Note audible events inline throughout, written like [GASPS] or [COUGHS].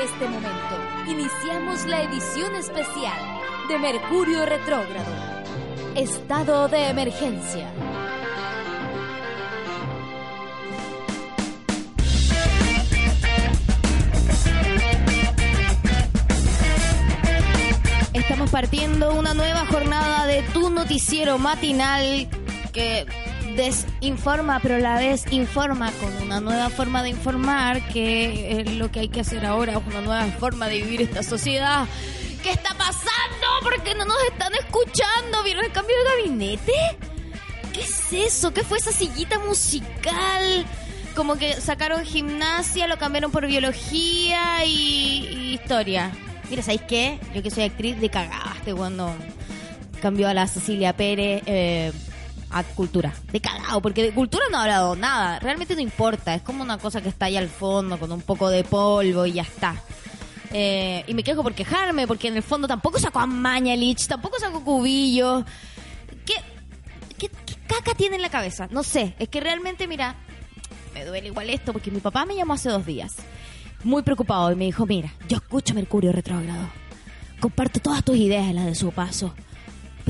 Partir de este momento, iniciamos la edición especial de Mercurio Retrógrado. Estado de emergencia. Estamos partiendo una nueva jornada de tu noticiero matinal que desinforma, pero a la vez informa con una nueva forma de informar, que es lo que hay que hacer ahora, una nueva forma de vivir esta sociedad. ¿Qué está pasando? ¿Por qué no nos están escuchando? ¿Vieron el cambio de gabinete? ¿Qué es eso? ¿Qué fue esa sillita musical? Como que sacaron gimnasia, lo cambiaron por biología y, y historia. Mira, ¿sabéis qué? Yo que soy actriz de cagaste cuando cambió a la Cecilia Pérez eh, a cultura. De cagado, porque de cultura no ha hablado nada. Realmente no importa. Es como una cosa que está ahí al fondo con un poco de polvo y ya está. Eh, y me quejo por quejarme, porque en el fondo tampoco sacó a Mañalich, tampoco sacó Cubillo. ¿Qué, qué, qué caca tiene en la cabeza? No sé. Es que realmente, mira, me duele igual esto, porque mi papá me llamó hace dos días muy preocupado y me dijo, mira, yo escucho Mercurio retrógrado. Comparto todas tus ideas en las de su paso.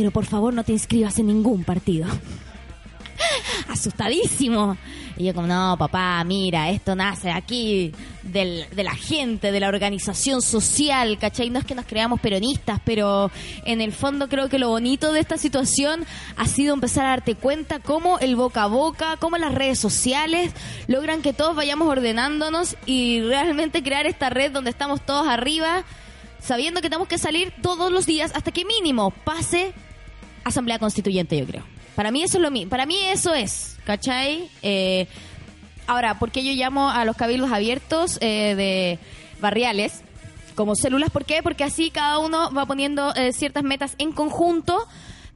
Pero por favor no te inscribas en ningún partido. [LAUGHS] Asustadísimo. Y yo como, no, papá, mira, esto nace aquí del, de la gente, de la organización social, ¿cachai? No es que nos creamos peronistas, pero en el fondo creo que lo bonito de esta situación ha sido empezar a darte cuenta cómo el boca a boca, cómo las redes sociales logran que todos vayamos ordenándonos y realmente crear esta red donde estamos todos arriba, sabiendo que tenemos que salir todos los días hasta que mínimo pase Asamblea Constituyente, yo creo. Para mí eso es lo mismo. Para mí eso es, ¿cachai? Eh, ahora, ¿por qué yo llamo a los cabildos abiertos eh, de barriales como células? ¿Por qué? Porque así cada uno va poniendo eh, ciertas metas en conjunto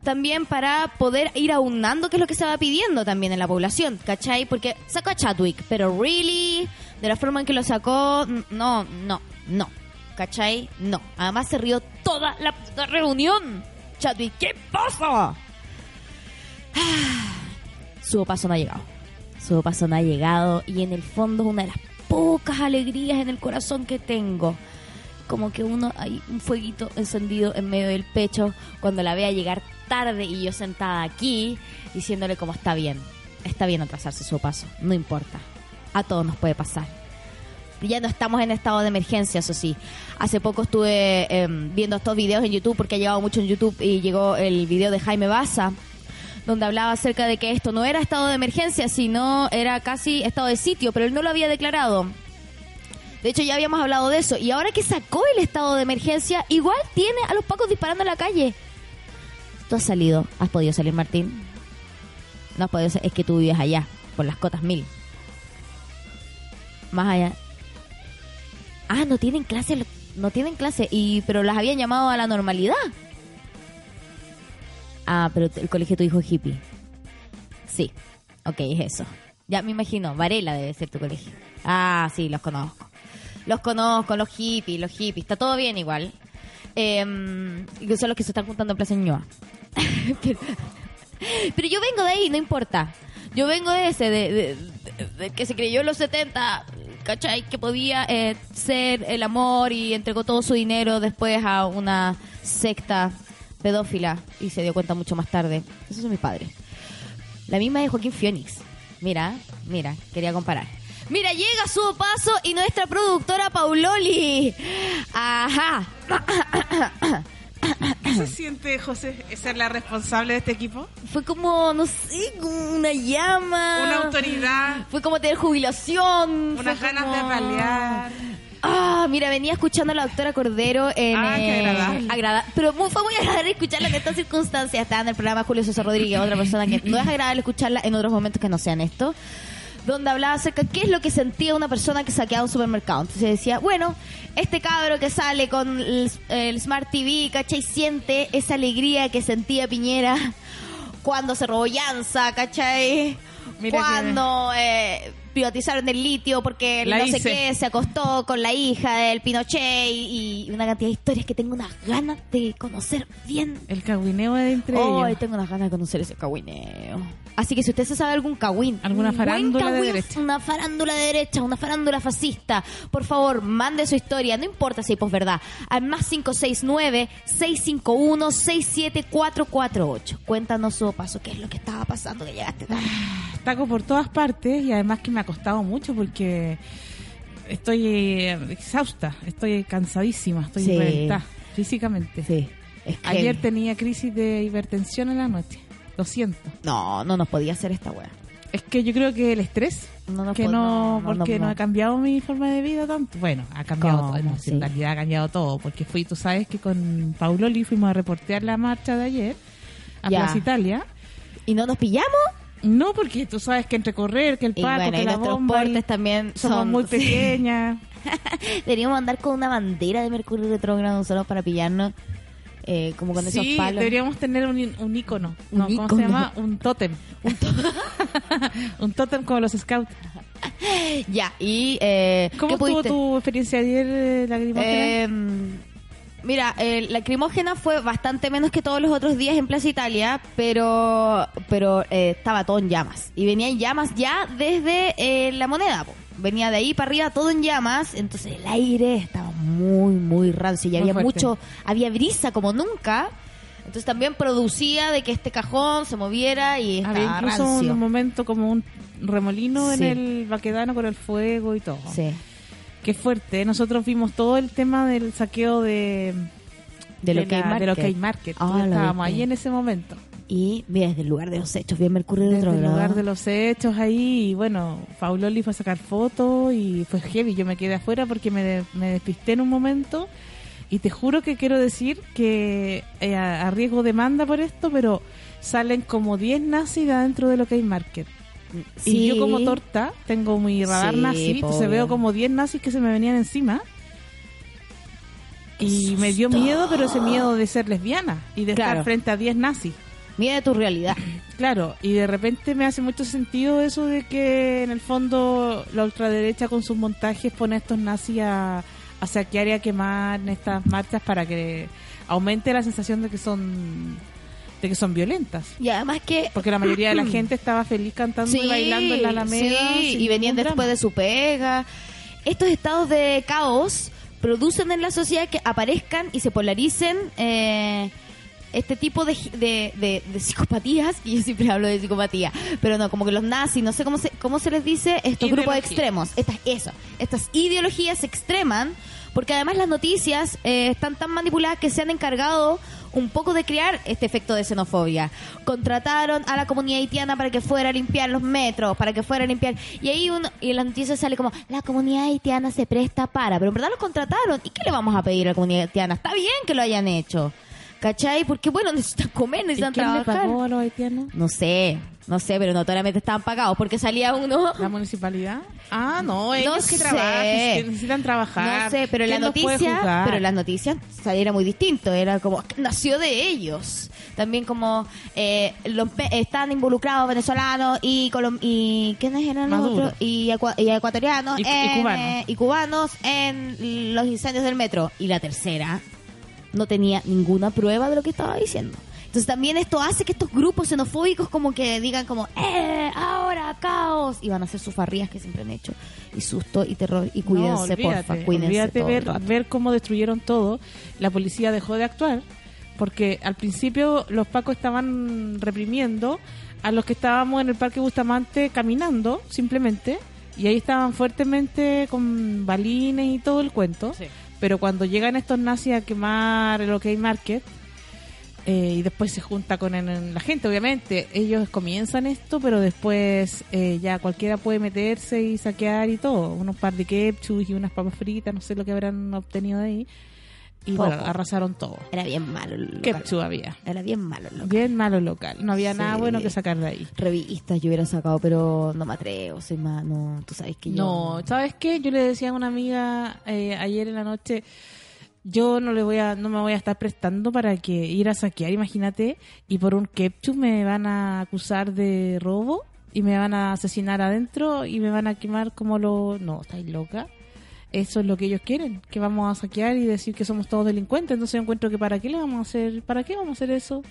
también para poder ir aunando qué es lo que se va pidiendo también en la población, ¿cachai? Porque sacó a Chadwick, pero really, de la forma en que lo sacó, no, no, no, ¿cachai? No. Además se rió toda la reunión. Chadwick, ¿qué pasa? Su paso no ha llegado. Su paso no ha llegado y en el fondo es una de las pocas alegrías en el corazón que tengo. Como que uno hay un fueguito encendido en medio del pecho cuando la vea llegar tarde y yo sentada aquí diciéndole como está bien. Está bien atrasarse su paso, no importa. A todos nos puede pasar. Ya no estamos en estado de emergencia, eso sí. Hace poco estuve eh, viendo estos videos en YouTube porque ha llegado mucho en YouTube y llegó el video de Jaime Baza donde hablaba acerca de que esto no era estado de emergencia, sino era casi estado de sitio, pero él no lo había declarado. De hecho, ya habíamos hablado de eso. Y ahora que sacó el estado de emergencia, igual tiene a los pacos disparando en la calle. Tú has salido. ¿Has podido salir, Martín? No has podido Es que tú vives allá, por las cotas mil. Más allá. Ah, no tienen clase. No tienen clase. Y, pero las habían llamado a la normalidad. Ah, pero el colegio de tu hijo es hippie. Sí, ok, es eso. Ya me imagino, Varela debe ser tu colegio. Ah, sí, los conozco. Los conozco, los hippies, los hippies. Está todo bien igual. Eh, son los que se están juntando en Plaza Ñuñoa. [LAUGHS] pero, pero, yo vengo de ahí, no importa. Yo vengo de ese, de, de, de que se creyó en los 70, ¿cachai? Que podía eh, ser el amor y entregó todo su dinero después a una secta pedófila y se dio cuenta mucho más tarde. Esos son mis padres. La misma de Joaquín Phoenix. Mira, mira, quería comparar. Mira, llega su paso y nuestra productora Pauloli. Ajá. [COUGHS] ¿Qué se siente, José, ser la responsable de este equipo? Fue como, no sé, una llama. Una autoridad. Fue como tener jubilación. Unas ganas como... de ralear. Ah, mira, venía escuchando a la doctora Cordero en... Ah, qué eh, agradable. agrada- pero muy, fue muy agradable escucharla en estas circunstancias. Estaba en el programa Julio César Rodríguez, otra persona que no es agradable escucharla en otros momentos que no sean estos. Donde hablaba acerca de qué es lo que sentía una persona que saqueaba un supermercado. Entonces decía, bueno, este cabro que sale con el, el Smart TV, ¿cachai? Siente esa alegría que sentía Piñera [LAUGHS] cuando se robó Llanza, ¿cachai? Mira que- cuando eh, privatizaron el litio porque el La no sé qué se acostó con la hija del Pinochet y, y una cantidad de historias que tengo unas ganas de conocer bien. El cagüineo de entre Hoy ellos. tengo unas ganas de conocer ese cagüineo. Así que si usted se sabe algún cagüín, Alguna farándula de derecha. una farándula de derecha, una farándula fascista, por favor, mande su historia, no importa si hay posverdad, al más 569-651-67448. Cuéntanos su paso, qué es lo que estaba pasando, que llegaste tarde. Taco por todas partes y además que me ha costado mucho porque estoy eh, exhausta, estoy cansadísima, estoy Sí. reventada físicamente. Sí. Es que- Ayer tenía crisis de hipertensión en la noche. Lo siento. No, no nos podía hacer esta weá. Es que yo creo que el estrés, No que no, porque no, ha cambiado mi forma de vida tanto. Bueno, ha cambiado ¿Cómo? todo, no, sí, en realidad ha cambiado todo, porque fui, tú sabes que con Pauloli fuimos a reportear la marcha de ayer a Ya. Plaza Italia. ¿Y no nos pillamos? No, porque tú sabes que entre correr, que el Paco, bueno, que y la bomba, también somos son- muy [LAUGHS] sí. pequeñas. [LAUGHS] Deberíamos andar con una bandera de Mercurio retrógrado solo para pillarnos, eh, como con esos palos. deberíamos tener un, un ícono. Un no, ¿Cómo se llama? Un tótem. [LAUGHS] Un tótem como los scouts. Ya, y... Eh, ¿Cómo ¿qué estuvo pudiste? tu experiencia ayer? Eh, mira, eh, la lacrimógena fue bastante menos que todos los otros días en Plaza Italia, pero pero eh, estaba todo en llamas. Y venía en llamas ya desde eh, la moneda. po. Venía de ahí para arriba todo en llamas, entonces el aire estaba muy, muy rancio y había mucho, había brisa como nunca. Entonces también producía de que este cajón se moviera y estaba Había incluso rancio. un momento como un remolino Sí. en el baquedano con el fuego y todo. Sí, Qué fuerte. Nosotros vimos todo el tema del saqueo de de lo que la- de lo que hay market. Ah, Estábamos ahí en ese momento. Y mira, desde el lugar de los hechos, bien Mercurio Desde el retrógrado. lugar de los hechos ahí, y bueno, Fauloli fue a sacar fotos y fue heavy. Yo me quedé afuera porque me, me despisté en un momento y te juro que quiero decir que eh, a, a riesgo de demanda por esto, pero salen como 10 nazis de adentro de lo que hay market. Y yo como torta tengo mi radar Sí, nazi, po, entonces veo como 10 nazis que se me venían encima. Y me dio miedo, pero ese miedo de ser lesbiana y de Claro. estar frente a 10 nazis. Mira tu realidad. Claro, y de repente me hace mucho sentido eso de que en el fondo la ultraderecha con sus montajes pone a estos nazis a, a saquear y a quemar en estas marchas para que aumente la sensación de que son de que son violentas. Y además que... Porque la mayoría de la [CLEARS THROAT] gente estaba feliz cantando y bailando en la Alameda. sí, y venían después drama. de su pega. Estos estados de caos producen en la sociedad que aparezcan y se polaricen eh, este tipo de, de, de- de psicopatías, y yo siempre hablo de psicopatía, pero no, como que los nazis, no sé cómo se, cómo se les dice, estos grupos Ideología. extremos, estas, eso, estas ideologías se extreman, porque además las noticias eh, están tan manipuladas que se han encargado un poco de crear este efecto de xenofobia. Contrataron a la comunidad haitiana para que fuera a limpiar los metros, para que fuera a limpiar. Y ahí uno, y en las noticias sale como, la comunidad haitiana se presta para, pero en verdad los contrataron. ¿Y qué le vamos a pedir a la comunidad haitiana? Está bien que lo hayan hecho. ¿Cachai? Porque bueno, [LAUGHS] necesitan comer, ¿Y necesitan quién le trabajar. pagó a los haitianos? No sé, no sé, pero notoriamente estaban pagados porque salía uno. ¿La municipalidad? Ah, no, ellos que sé. trabajan, que necesitan trabajar. No sé, pero la ¿Quién noticia, pero las noticias o sea, era muy distinto, era como nació de ellos. También como eh, los están involucrados venezolanos y colom- y quiénes eran los Maduro. otros y, ecua- y ecuatorianos Y- y cubanos. eh, y cubanos en los incendios del metro y la tercera no tenía ninguna prueba de lo que estaba diciendo. Entonces también esto hace que estos grupos xenofóbicos como que digan como, ¡eh! Ahora, caos. Y van a hacer sus farrías que siempre han hecho. Y susto y terror. Y cuídense, no, olvídate, porfa, cuídense olvídate todo el ver, rato. ver cómo destruyeron todo. La policía dejó de actuar porque al principio los pacos estaban reprimiendo a los que estábamos en el Parque Bustamante caminando, simplemente, y ahí estaban fuertemente con balines y todo el cuento. Pero cuando llegan estos nazis a quemar el OK Market, eh, y después se junta con el- la gente, obviamente. Ellos comienzan esto, pero después eh, ya cualquiera puede meterse y saquear y todo. Unos par de ketchup y unas papas fritas, no sé lo que habrán obtenido de ahí. Y Poco. bueno, arrasaron todo. Era bien malo el local. Ketchup había. Era bien malo el local. Bien malo local. No había Sí. nada bueno que sacar de ahí. Revistas yo hubiera sacado, pero no me atrevo, soy más, no, tú sabes que yo... No, ¿sabes qué? Yo le decía a una amiga eh, ayer en la noche, yo no le voy a, no me voy a estar prestando para que ir a saquear, imagínate, y por un ketchup me van a acusar de robo y me van a asesinar adentro y me van a quemar como lo, no, estáis loca. Eso es lo que ellos quieren, que vamos a saquear y decir que somos todos delincuentes. Entonces yo encuentro que para qué le vamos a hacer, para qué vamos a hacer eso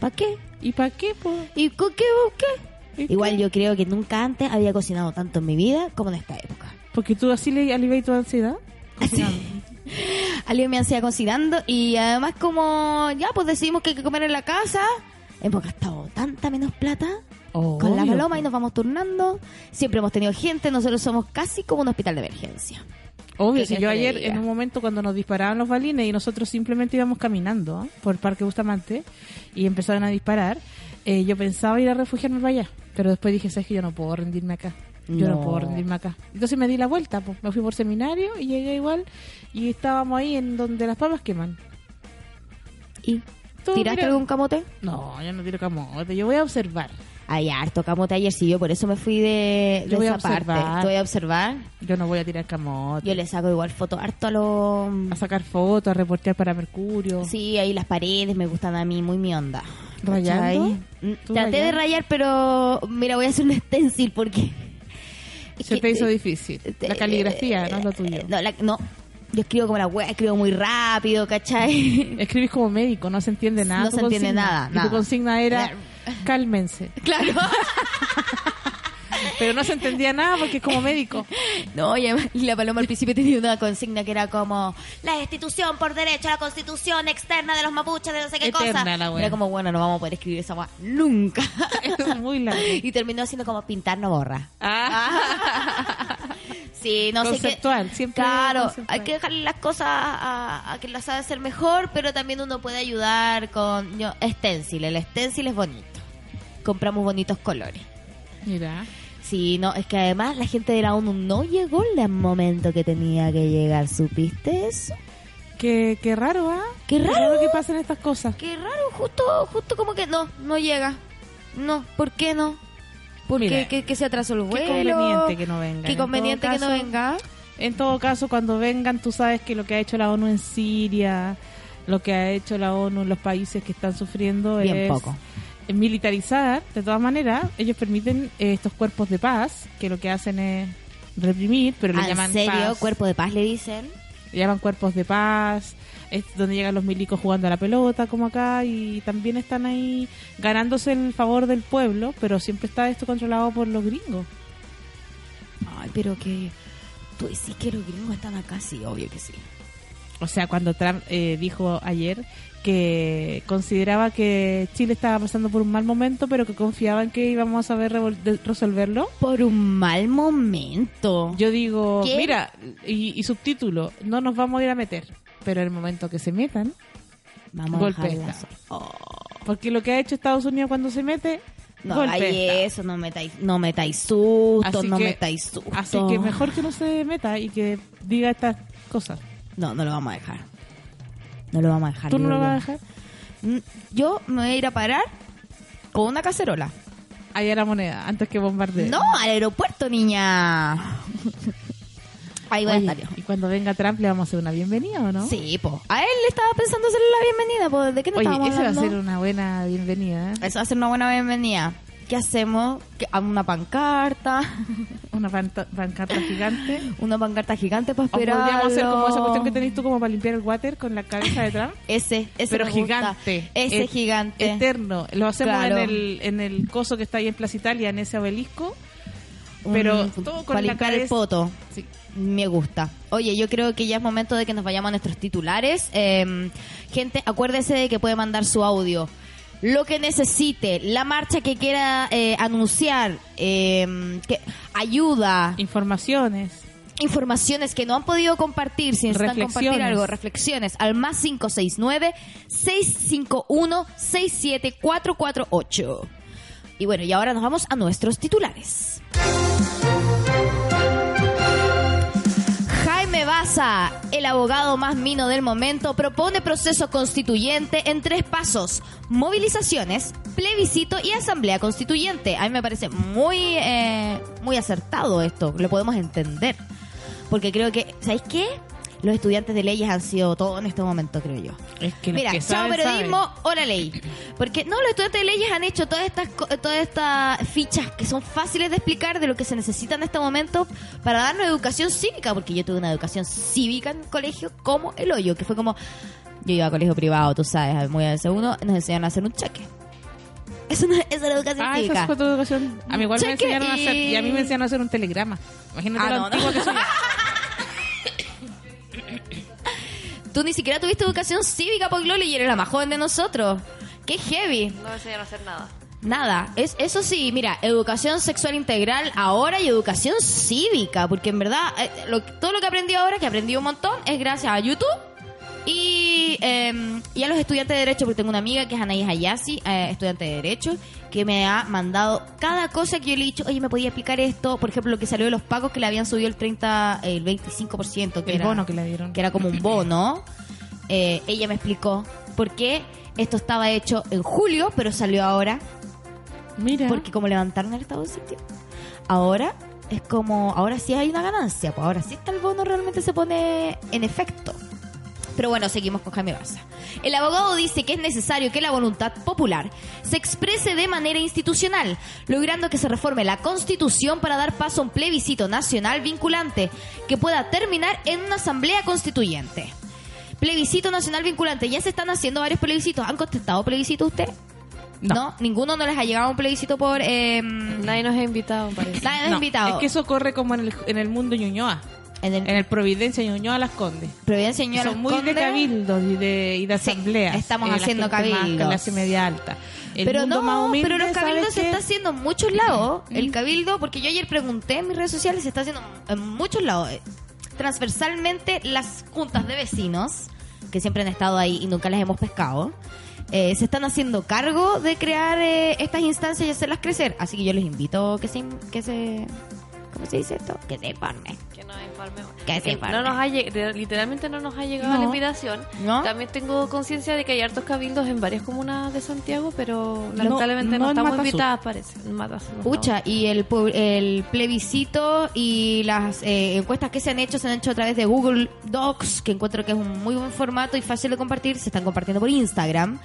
¿Para qué? y para qué, pues. ¿Y con qué qué? ¿Y Igual qué? yo creo que nunca antes había cocinado tanto en mi vida como en esta época. Porque tú así le alivias tu ansiedad. Cocinando. [LAUGHS] Me hacía cocinando y además como ya pues decidimos que hay que comer en la casa, hemos gastado tanta menos plata con la paloma y nos vamos turnando. Siempre hemos tenido gente, nosotros somos casi como un hospital de emergencia. Obvio, ¿Qué si yo ayer en un momento cuando nos disparaban los balines y nosotros simplemente íbamos caminando ¿eh? por el Parque Bustamante y empezaron a disparar, eh, yo pensaba ir a refugiarme para allá, pero después dije, sabes que yo no puedo rendirme acá. Yo no. No. puedo rendirme acá. Entonces me di la vuelta, pues, me fui por seminario y llegué igual y estábamos ahí en donde las papas queman. ¿Y tiraste mira. algún camote? No, yo no tiro camote, yo voy a observar. Hay harto camote ayer, sí, yo por eso me fui de, de Yo voy a esa parte. voy a observar. Yo no voy a tirar camote. Yo le saco igual foto harto a los... A sacar fotos, a reportear para Mercurio. Sí, ahí las paredes me gustan a mí, muy mi onda. ¿Rayando? Mm, ¿Tú Traté de rayar, pero mira, voy a hacer un stencil porque... Se que- te hizo difícil. La eh, caligrafía, no es lo tuyo. No, la- no. yo escribo como la wea, escribo muy rápido, ¿cachai? Escribís como médico, no se entiende nada. No se entiende consigna. nada, Y nada. tu consigna era cálmense. [LAUGHS] claro. Pero no se entendía nada porque es como médico. No, y la paloma al principio tenía una consigna que era como la destitución por derecho a la constitución externa de los mapuches de no sé qué Eterna cosa. la. Era como, bueno, no vamos a poder escribir esa wea nunca. Es muy largo. y terminó siendo como pintar no borra. Ah, Sí, no sé qué. Conceptual, siempre Claro, conceptual. hay que dejarle las cosas a, a que las sabe hacer mejor, pero también uno puede ayudar con yo, stencil. El stencil es bonito. Compramos bonitos colores. mira. Sí, no, es que además la gente de la ONU no llegó en el momento que tenía que llegar, ¿supiste eso? Qué, qué raro, ¿ah? Qué raro. que pasen estas cosas. Qué raro, justo, justo como que no, no llega. No, ¿por qué no? ¿Por Mira, qué que, que se atrasó el vuelo? Qué conveniente que no vengan. Qué conveniente que no venga. En todo caso, cuando vengan, tú sabes que lo que ha hecho la ONU en Siria, lo que ha hecho la ONU en los países que están sufriendo Bien es poco. Militarizar. De todas maneras, ellos permiten eh, estos cuerpos de paz, que lo que hacen es reprimir, pero le llaman ¿En serio? paz. ¿Cuerpo de paz le dicen? Le llaman cuerpos de paz. Es donde llegan los milicos jugando a la pelota, como acá, y también están ahí ganándose el favor del pueblo, pero siempre está esto controlado por los gringos. Ay, pero que... Tú decís que los gringos están acá, sí, obvio que sí. O sea, cuando Trump eh, dijo ayer que consideraba que Chile estaba pasando por un mal momento, pero que confiaba en que íbamos a saber resolverlo. Por un mal momento. Yo digo, mira, y, y subtítulo, no nos vamos a ir a meter, pero el momento que se metan, Vamos golpe a Oh. porque lo que ha hecho Estados Unidos cuando se mete, No Estado. eso, no metáis, no metáis susto, Así no que- metáis susto. Así que mejor que no se meta y que diga estas cosas. No, no lo vamos a dejar. No lo vamos a dejar. ¿Tú no lo vas a dejar? Mm, Yo me voy a ir a parar con una cacerola. Allá la moneda, antes que bombardee. No, al aeropuerto, niña. Ahí voy a Oye, estar yo. y cuando venga Trump le vamos a hacer una bienvenida, ¿o no? Sí, po. A él le estaba pensando hacerle la bienvenida, po. ¿De qué no Oye, estábamos esa va a hablando? ser una buena bienvenida, ¿eh? Eso va a ser una buena bienvenida. ¿Qué hacemos? ¿Qué- Una pancarta. Una pancarta gigante. [GASPS] Una pancarta gigante para esperar. podríamos hacer como esa cuestión que tenés tú como para limpiar el water con la cabeza de Trump. [LAUGHS] Ese, ese pero me gusta. gigante. Ese Et- gigante. Eterno. Lo hacemos Claro. en, el, en el coso que está ahí en Plaza Italia, en ese obelisco. Un- Pero todo con para la limpiar el cabeza- poto. Sí. Me gusta. Oye, yo creo que ya es momento de que nos vayamos a nuestros titulares. Eh, gente, acuérdese de que puede mandar su audio. Lo que necesite, la marcha que quiera eh, anunciar, eh, que ayuda, Informaciones. informaciones que no han podido compartir, si necesitan compartir algo, reflexiones, al más 569-651-67448. Y bueno, y ahora nos vamos a nuestros titulares. Baza, el abogado más mino del momento, propone proceso constituyente en tres pasos: movilizaciones, plebiscito y asamblea constituyente. A mí me parece muy, eh, muy acertado esto, lo podemos entender. Porque creo que, ¿sabéis qué? Los estudiantes de leyes han sido todo en este momento, creo yo. Es que Mira, que chao saben, periodismo, saben. hora ley. Porque no, los estudiantes de leyes han hecho todas estas todas estas fichas que son fáciles de explicar de lo que se necesita en este momento para darnos educación cívica, porque yo tuve una educación cívica en colegio como el hoyo, que fue como yo iba a colegio privado, tú sabes, muy a veces uno nos enseñaron a hacer un cheque. Eso no es la educación Ah, esa cívica. fue tu educación. A mí igual me enseñaron a hacer, y- a mí me enseñaron a hacer un telegrama. Imagínate Ah, lo no, no. antiguo que soy. [LAUGHS] Tú ni siquiera tuviste educación cívica, Pogloli, y eres la más joven de nosotros. Qué heavy. No me enseñaron a hacer nada. Nada, es eso sí, mira, educación sexual integral ahora y educación cívica, porque en verdad eh, lo- todo lo que aprendí ahora, que aprendí un montón, es gracias a YouTube y, eh, y a los estudiantes de Derecho, porque tengo una amiga que es Anaís Ayasi, eh, estudiante de Derecho, que me ha mandado cada cosa que yo le he dicho, oye, ¿me podía explicar esto? Por ejemplo, lo que salió de los pagos que le habían subido el 30, el 25%, que El era, bono que le dieron. que era como un bono. Eh, ella me explicó por qué esto estaba hecho en julio, pero salió ahora Mira. porque como levantaron el estado de sitio, ahora es como, ahora sí hay una ganancia, pues ahora sí está el bono realmente se pone en efecto. Pero bueno, seguimos con Jaime Barza. El abogado dice que es necesario que la voluntad popular se exprese de manera institucional, logrando que se reforme la constitución para dar paso a un plebiscito nacional vinculante que pueda terminar en una asamblea constituyente. Plebiscito nacional vinculante. Ya se están haciendo varios plebiscitos. ¿Han contestado plebiscito usted? No. Ninguno no les ha llegado un plebiscito por... Eh, Nadie nos ha invitado, parece. nadie nos ha invitado. Es que eso corre como en el, en el mundo Ñuñoa. En el, En el Providencia Ñuñoa Las Condes. Providencia Ñuñoa Son Las muy de cabildos y de, y de Sí, asambleas. estamos Eh, haciendo más cabildos. clase media alta. El pero no, más humilde, pero los cabildos ¿sabes se está haciendo en muchos lados. El cabildo, porque yo ayer pregunté en mis redes sociales, se está haciendo en muchos lados. Eh, Transversalmente, las juntas de vecinos, que siempre han estado ahí y nunca las hemos pescado, eh, se están haciendo cargo de crear eh, estas instancias y hacerlas crecer. Así que yo les invito que se... Que se ¿Cómo se dice esto? Que se informen. Que nos informemos. Que que sepan. no nos ha literalmente no nos ha llegado No. la invitación. ¿No? También tengo conciencia de que hay hartos cabildos en varias comunas de Santiago, pero lamentablemente no no, en estamos invitadas, parece. No Pucha, y el, el plebiscito y las eh, encuestas que se han hecho se han hecho a través de Google Docs, que encuentro que es un muy buen formato y fácil de compartir. Se están compartiendo por Instagram.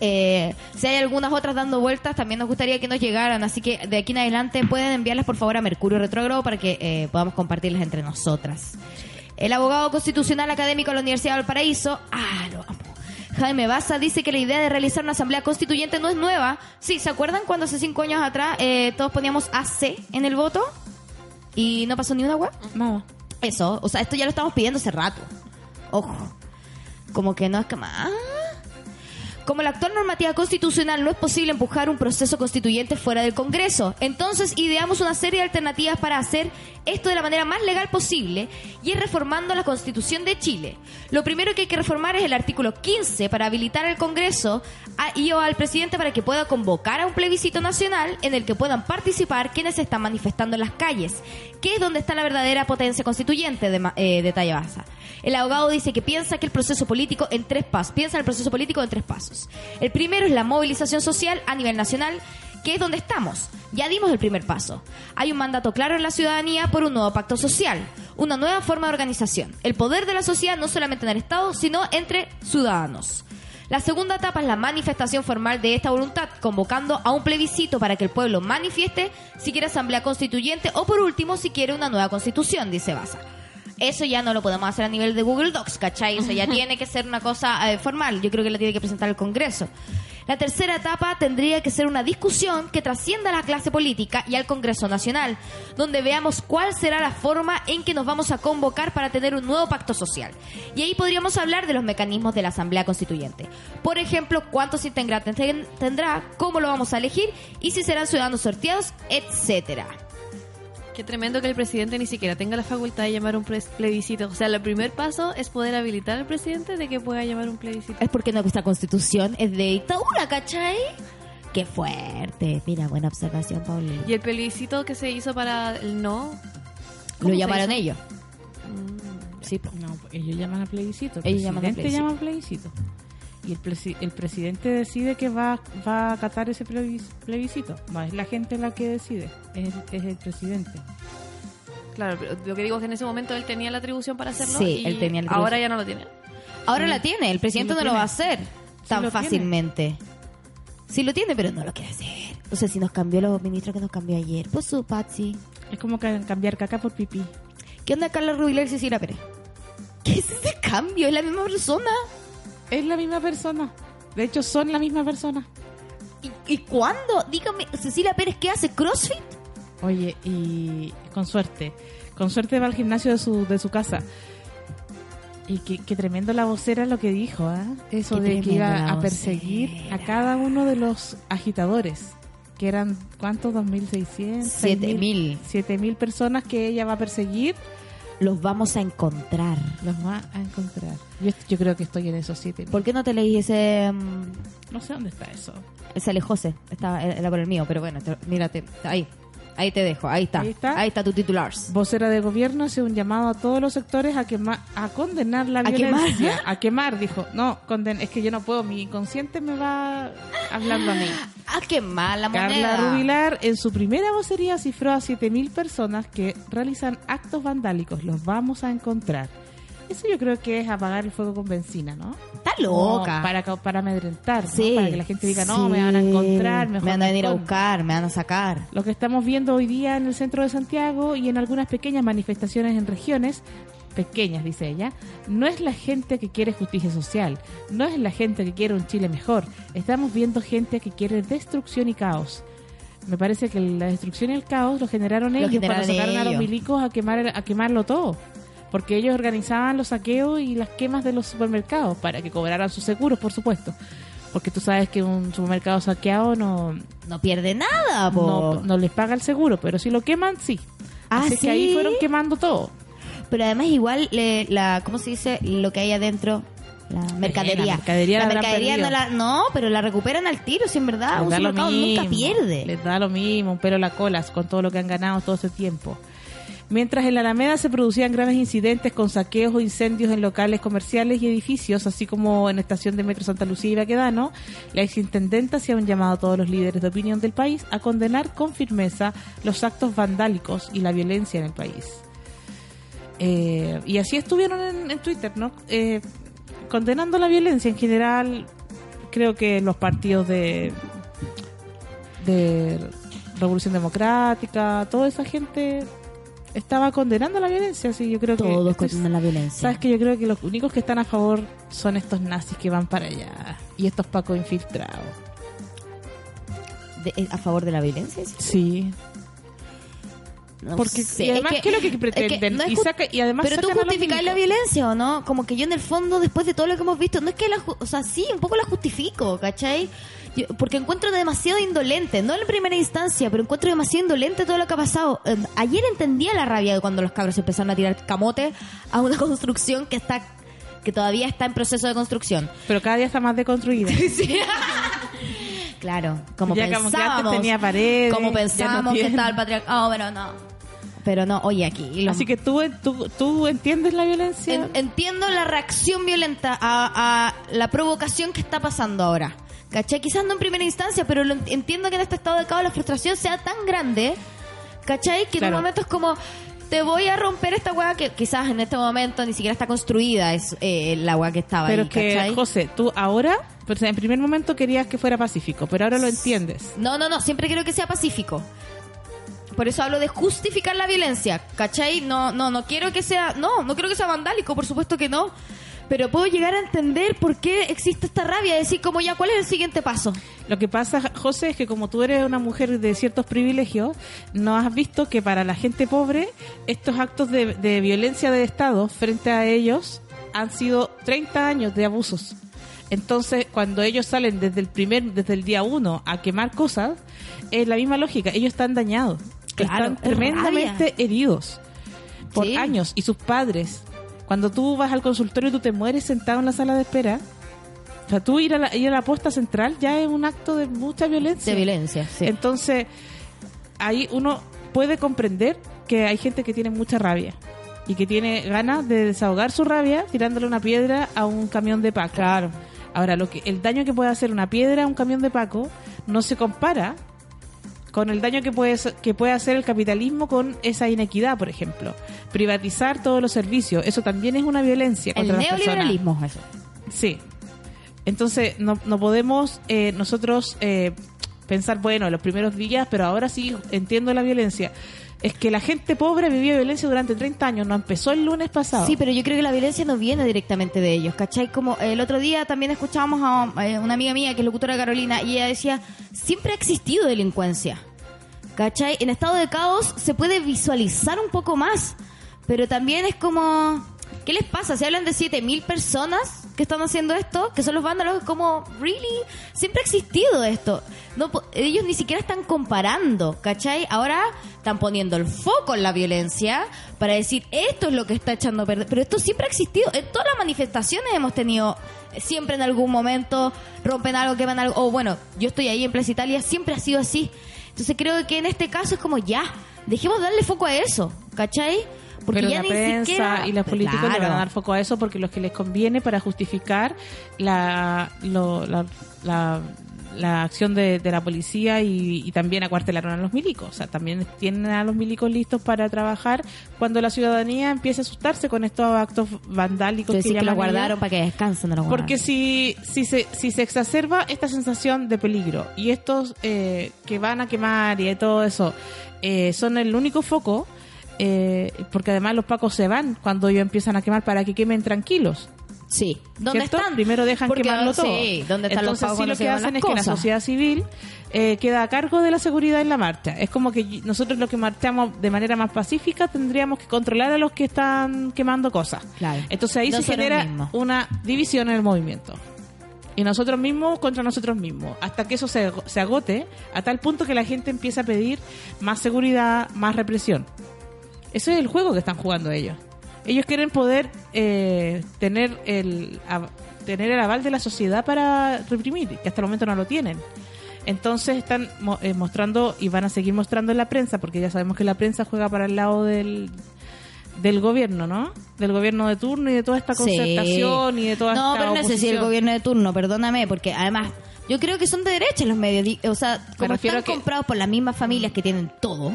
Eh, si hay algunas otras dando vueltas, también nos gustaría que nos llegaran. Así que de aquí en adelante pueden enviarlas por favor a Mercurio Retrógrado para que eh, podamos compartirlas entre nosotras. El abogado constitucional académico de la Universidad de Valparaíso, ah, lo amo. Jaime Baza dice que la idea de realizar una asamblea constituyente no es nueva. Sí, ¿se acuerdan cuando hace cinco años atrás eh, todos poníamos AC en el voto? Y no pasó ni una web. No. Eso, o sea, esto ya lo estamos pidiendo hace rato. Ojo. Como que no es que más. Como la actual normativa constitucional no es posible empujar un proceso constituyente fuera del Congreso, entonces ideamos una serie de alternativas para hacer esto de la manera más legal posible y es reformando la Constitución de Chile. Lo primero que hay que reformar es el artículo 15 para habilitar al Congreso a- y o al presidente para que pueda convocar a un plebiscito nacional en el que puedan participar quienes se están manifestando en las calles, que es donde está la verdadera potencia constituyente de, eh. El abogado dice que piensa que el proceso político en tres pasos, piensa el proceso político en tres pasos. El primero es la movilización social a nivel nacional, que es donde estamos. Ya dimos el primer paso. Hay un mandato claro en la ciudadanía por un nuevo pacto social, una nueva forma de organización. El poder de la sociedad no solamente en el Estado, sino entre ciudadanos. La segunda etapa es la manifestación formal de esta voluntad, convocando a un plebiscito para que el pueblo manifieste si quiere asamblea constituyente o por último si quiere una nueva constitución, dice Baza. Eso ya no lo podemos hacer a nivel de Google Docs, ¿cachai? Eso ya [LAUGHS] tiene que ser una cosa eh, formal. Yo creo que la tiene que presentar el Congreso. La tercera etapa tendría que ser una discusión que trascienda a la clase política y al Congreso Nacional, donde veamos cuál será la forma en que nos vamos a convocar para tener un nuevo pacto social. Y ahí podríamos hablar de los mecanismos de la Asamblea Constituyente. Por ejemplo, cuántos integrantes ten- tendrá, cómo lo vamos a elegir y si serán ciudadanos sorteados, etcétera. Qué tremendo que el presidente ni siquiera tenga la facultad de llamar un plebiscito. O sea, el primer paso es poder habilitar al presidente de que pueda llamar un plebiscito. Es porque nuestra constitución es de dictadura, ¿cachai? Qué fuerte. Mira, buena observación, Paulina. Y el plebiscito que se hizo para el no. Lo llamaron ellos. Mm, Sí, po. No, ellos llaman a plebiscito. El Ellos llaman a presidente plebiscito. llama a plebiscito. Y el, presi- el presidente decide que va, va a acatar ese plebis- plebiscito. No es la gente la que decide, es, es el presidente. Claro, pero lo que digo es que en ese momento él tenía la atribución para hacerlo. Sí, y él tenía la Ahora ya no lo tiene. Ahora la tiene, el presidente Sí lo no lo va a hacer tan fácilmente. Sí lo tiene, pero no lo quiere hacer. O sea, si nos cambió los ministros que nos cambió ayer. Pues su Patsy. Es como ca- cambiar caca por pipí. ¿Qué onda Carla Rubilar y Cecilia Pérez? ¿Qué es ese cambio? ¿Es la misma persona? Es la misma persona. De hecho, son la misma persona. ¿Y, y cuándo? Dígame, Cecilia Pérez, ¿qué hace? ¿Crossfit? Oye, y con suerte. Con suerte va al gimnasio de su, de su casa. Y qué, qué tremendo la vocera lo que dijo, ¿ah? Eso Qué de que iba a perseguir vocera. a cada uno de los agitadores. Que eran, ¿cuántos? ¿2.600? Siete mil. 7.000 personas que ella va a perseguir. Los vamos a encontrar. Los va a encontrar. Yo, yo creo que estoy en esos 7.000. ¿Por qué no te leí ese... mm, No sé dónde está eso. ese Alejose? Estaba, era por el mío, pero bueno, te- mírate. Ahí. Ahí te dejo. Ahí está. Ahí está. Ahí está tu titular. Vocera de gobierno hace un llamado a todos los sectores a quemar, a condenar la ¿A violencia. quemar? A quemar, dijo. No, conden es que yo no puedo, mi inconsciente me va hablando a mí. Ah, qué mala Carla moneda. Rubilar en su primera vocería cifró a 7.000 personas que realizan actos vandálicos. Los vamos a encontrar. Eso yo creo que es apagar el fuego con benzina, ¿no? Está loca. No, para, para amedrentar, para que la gente diga, no, Sí. me van a encontrar, mejor Me van a venir a escondo". buscar, me van a sacar. Lo que estamos viendo hoy día en el centro de Santiago y en algunas pequeñas manifestaciones en regiones, pequeñas, dice ella, no es la gente que quiere justicia social, no es la gente que quiere un Chile mejor. Estamos viendo gente que quiere destrucción y caos. Me parece que la destrucción y el caos lo generaron ellos generaron cuando sacaron a los milicos a quemar a quemarlo todo. Porque ellos organizaban los saqueos y las quemas de los supermercados para que cobraran sus seguros, por supuesto. Porque tú sabes que un supermercado saqueado no, No pierde nada, po. no, no les paga el seguro, pero si lo queman, sí. Ah, Así que ahí ¿sí? fueron quemando todo. Pero además igual, le- la, ¿cómo se dice? Lo que hay adentro, la mercadería. la mercadería la habrán mercadería no, la, no, pero la recuperan al tiro, si en verdad. Les Un supermercado nunca pierde. Les da lo mismo, un pelo a la cola con todo lo que han ganado todo ese tiempo. Mientras en la Alameda se producían graves incidentes con saqueos o incendios en locales comerciales y edificios, así como en la estación de Metro Santa Lucía y Baquedano, la exintendenta hacía un llamado a todos los líderes de opinión del país a condenar con firmeza los actos vandálicos y la violencia en el país. Eh, y así estuvieron en, en Twitter, ¿no? Eh, condenando la violencia en general. Creo que los partidos de de Revolución Democrática, toda esa gente estaba condenando la violencia, así yo creo que Todos esto es- condenan la violencia. sabes que yo creo que los únicos que están a favor son estos nazis que van para allá y estos pacos infiltrados. De- eh, ¿A favor de la violencia? sí? Sí, No porque sé, y además es ¿qué es lo que es pretenden? no es y, saca- y además pero tú justificas la violencia o no como que yo en el fondo después de todo lo que hemos visto no es que la o sea sí un poco la justifico ¿cachai? Yo- porque encuentro demasiado indolente no en primera instancia pero encuentro demasiado indolente todo lo que ha pasado Eh, ayer entendía la rabia de cuando los cabros empezaron a tirar camote a una [LAUGHS] construcción que está que todavía está en proceso de construcción pero cada día está más deconstruida. [LAUGHS] [LAUGHS] claro como Ya como que antes pensábamos tenía paredes, como ya no pensábamos que estaba el patriarcado pero no pero no oye aquí lo- Así que tú, tú, tú entiendes la violencia. En- entiendo la reacción violenta a, a la provocación que está pasando ahora. ¿Cachai? Quizás no en primera instancia, pero lo ent- entiendo que en este estado de caos la frustración sea tan grande, ¿cachai? Que en un momento es como, te voy a romper esta weá que quizás en este momento ni siquiera está construida, es eh, la weá que estaba pero ahí, que, ¿cachai? José, tú ahora, pues en primer momento querías que fuera pacífico, pero ahora lo entiendes. No, no, no, siempre quiero que sea pacífico. Por eso hablo de justificar la violencia, ¿cachai? No, no, no quiero que sea, no, no quiero que sea vandálico, por supuesto que no. Pero puedo llegar a entender por qué existe esta rabia, decir como ya, ¿cuál es el siguiente paso? Lo que pasa, José, es que como tú eres una mujer de ciertos privilegios, no has visto que para la gente pobre estos actos de, de violencia de Estado frente a ellos han sido 30 años de abusos. Entonces, cuando ellos salen desde el primer, desde el día uno a quemar cosas, es la misma lógica. Ellos están dañados. Claro, están es tremendamente rabia. heridos por Sí. años y sus padres. Cuando tú vas al consultorio y tú te mueres sentado en la sala de espera, o sea, tú ir a la, ir a la posta central ya es un acto de mucha violencia. De violencia, sí. Entonces, ahí uno puede comprender que hay gente que tiene mucha rabia y que tiene ganas de desahogar su rabia tirándole una piedra a un camión de Paco. Claro. Ahora, lo que el daño que puede hacer una piedra a un camión de Paco no se compara con el daño que puede, que puede hacer el capitalismo con esa inequidad, por ejemplo. Privatizar todos los servicios, eso también es una violencia El contra las personas. eso. Sí. Entonces, no, no podemos eh, nosotros eh, pensar, bueno, los primeros días, pero ahora sí entiendo la violencia. Es que la gente pobre vivía violencia durante 30 años, no empezó el lunes pasado. Sí, pero yo creo que la violencia no viene directamente de ellos, ¿cachai? Como el otro día también escuchábamos a eh, una amiga mía que es locutora Carolina y ella decía, siempre ha existido delincuencia, ¿cachai? En estado de caos se puede visualizar un poco más, pero también es como, ¿qué les pasa? Se hablan de 7.000 personas que están haciendo esto, que son los vándalos, como, ¿really? Siempre ha existido esto. No, ellos ni siquiera están comparando, ¿cachai? Ahora están poniendo el foco en la violencia para decir esto es lo que está echando a perder. Pero esto siempre ha existido. En todas las manifestaciones hemos tenido, eh, siempre en algún momento rompen algo, queman algo. O bueno, yo estoy ahí en Plaza Italia, siempre ha sido así. Entonces creo que en este caso es como ya, dejemos darle foco a eso, ¿cachai? Porque Pero ya la prensa siquiera- y los políticos le van a dar foco a eso porque los que les conviene para justificar la, lo- la, la- la acción de, de la policía y, y también acuartelaron a los milicos. O sea, también tienen a los milicos listos para trabajar cuando la ciudadanía empiece a asustarse con estos actos vandálicos Entonces, que sí que lo guardaron para que descansen. no Porque si, si, se, si se exacerba esta sensación de peligro y estos eh, que van a quemar y todo eso eh, son el único foco, eh, porque además los pacos se van cuando ellos empiezan a quemar para que quemen tranquilos. Sí. ¿Dónde ¿cierto? están? Primero dejan Porque, quemarlo todo. Sí, ¿dónde están los Entonces pagos sí lo que hacen es que la sociedad civil eh, queda a cargo de la seguridad en la marcha. Es como que nosotros los que marchamos de manera más pacífica tendríamos que controlar a los que están quemando cosas. Claro. Entonces ahí se genera mismos. una división en el movimiento. Y nosotros mismos contra nosotros mismos. Hasta que eso se, se agote a tal punto que la gente empieza a pedir más seguridad, más represión. Ese es el juego que están jugando ellos. Ellos quieren poder eh, tener el a- tener el aval de la sociedad para reprimir, que hasta el momento no lo tienen. Entonces están mo- eh, mostrando y van a seguir mostrando en la prensa, porque ya sabemos que la prensa juega para el lado del, del gobierno, ¿no? Del gobierno de turno y de toda esta Sí. concertación y de toda No, esta pero no sé si el gobierno de turno, perdóname, porque además yo creo que son de derecha los medios. di- O sea, como están que- comprados por las mismas familias que tienen todo.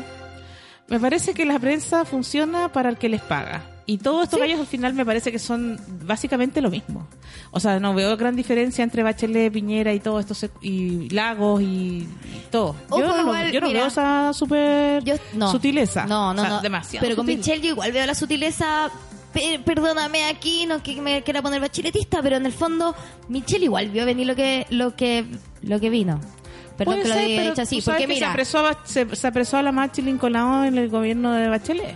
Me parece que la prensa funciona para el que les paga. Y todos estos gallos al final me parece que son básicamente lo mismo. O sea, no veo gran diferencia entre Bachelet, Piñera y todo esto, se- y Lagos y, todo. Ojo, yo no, igual, yo no mira, veo esa super Yo, no. sutileza. No, no, O sea, no. Demasiado. Pero con. Michelle yo igual veo la sutileza. pe- Perdóname aquí, no que me quiera poner bachiletista, pero en el fondo Michelle igual vio venir lo que lo que lo que vino. Perdón Puede que lo ser, haya pero dicho así, tú sabes porque que mira, Se apresó, a, se, se apresó a la Machi Lincoln en el gobierno de Bachelet.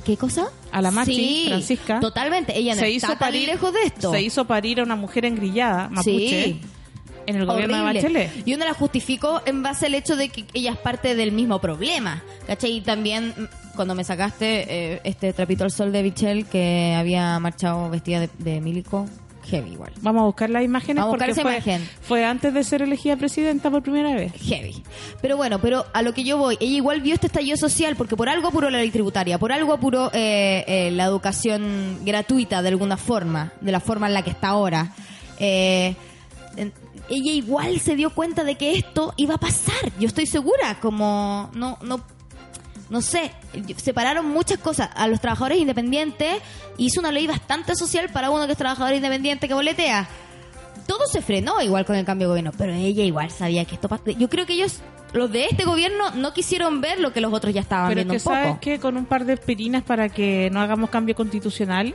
¿qué cosa? A la Machi, Sí, Francisca. Totalmente, ella no se está hizo tan parir, lejos de esto. Se hizo parir a una mujer engrillada, mapuche, Sí. en el gobierno de Horrible. Bachelet. Y uno la justificó en base al hecho de que ella es parte del mismo problema. ¿Cachai? Y también mm, cuando me sacaste eh, este trapito al sol de Michelle que había marchado vestida de, de milico, heavy igual. Vamos a buscar las imágenes Vamos a porque fue, imagen. fue antes de ser elegida presidenta por primera vez. Heavy. Pero bueno, pero a lo que yo voy, ella igual vio este estallido social porque por algo apuró la ley tributaria, por algo apuró eh, eh, la educación gratuita de alguna forma, de la forma en la que está ahora. Eh, ella igual se dio cuenta de que esto iba a pasar, yo estoy segura, como no, no, no sé, separaron muchas cosas a los trabajadores independientes, hizo una ley bastante social para uno que es trabajador independiente que boletea todo se frenó igual con el cambio de gobierno, pero ella igual sabía que esto Yo creo que ellos, los de este gobierno, no quisieron ver lo que los otros ya estaban Pero viendo que un poco. sabes que con un par de aspirinas para que no hagamos cambio constitucional,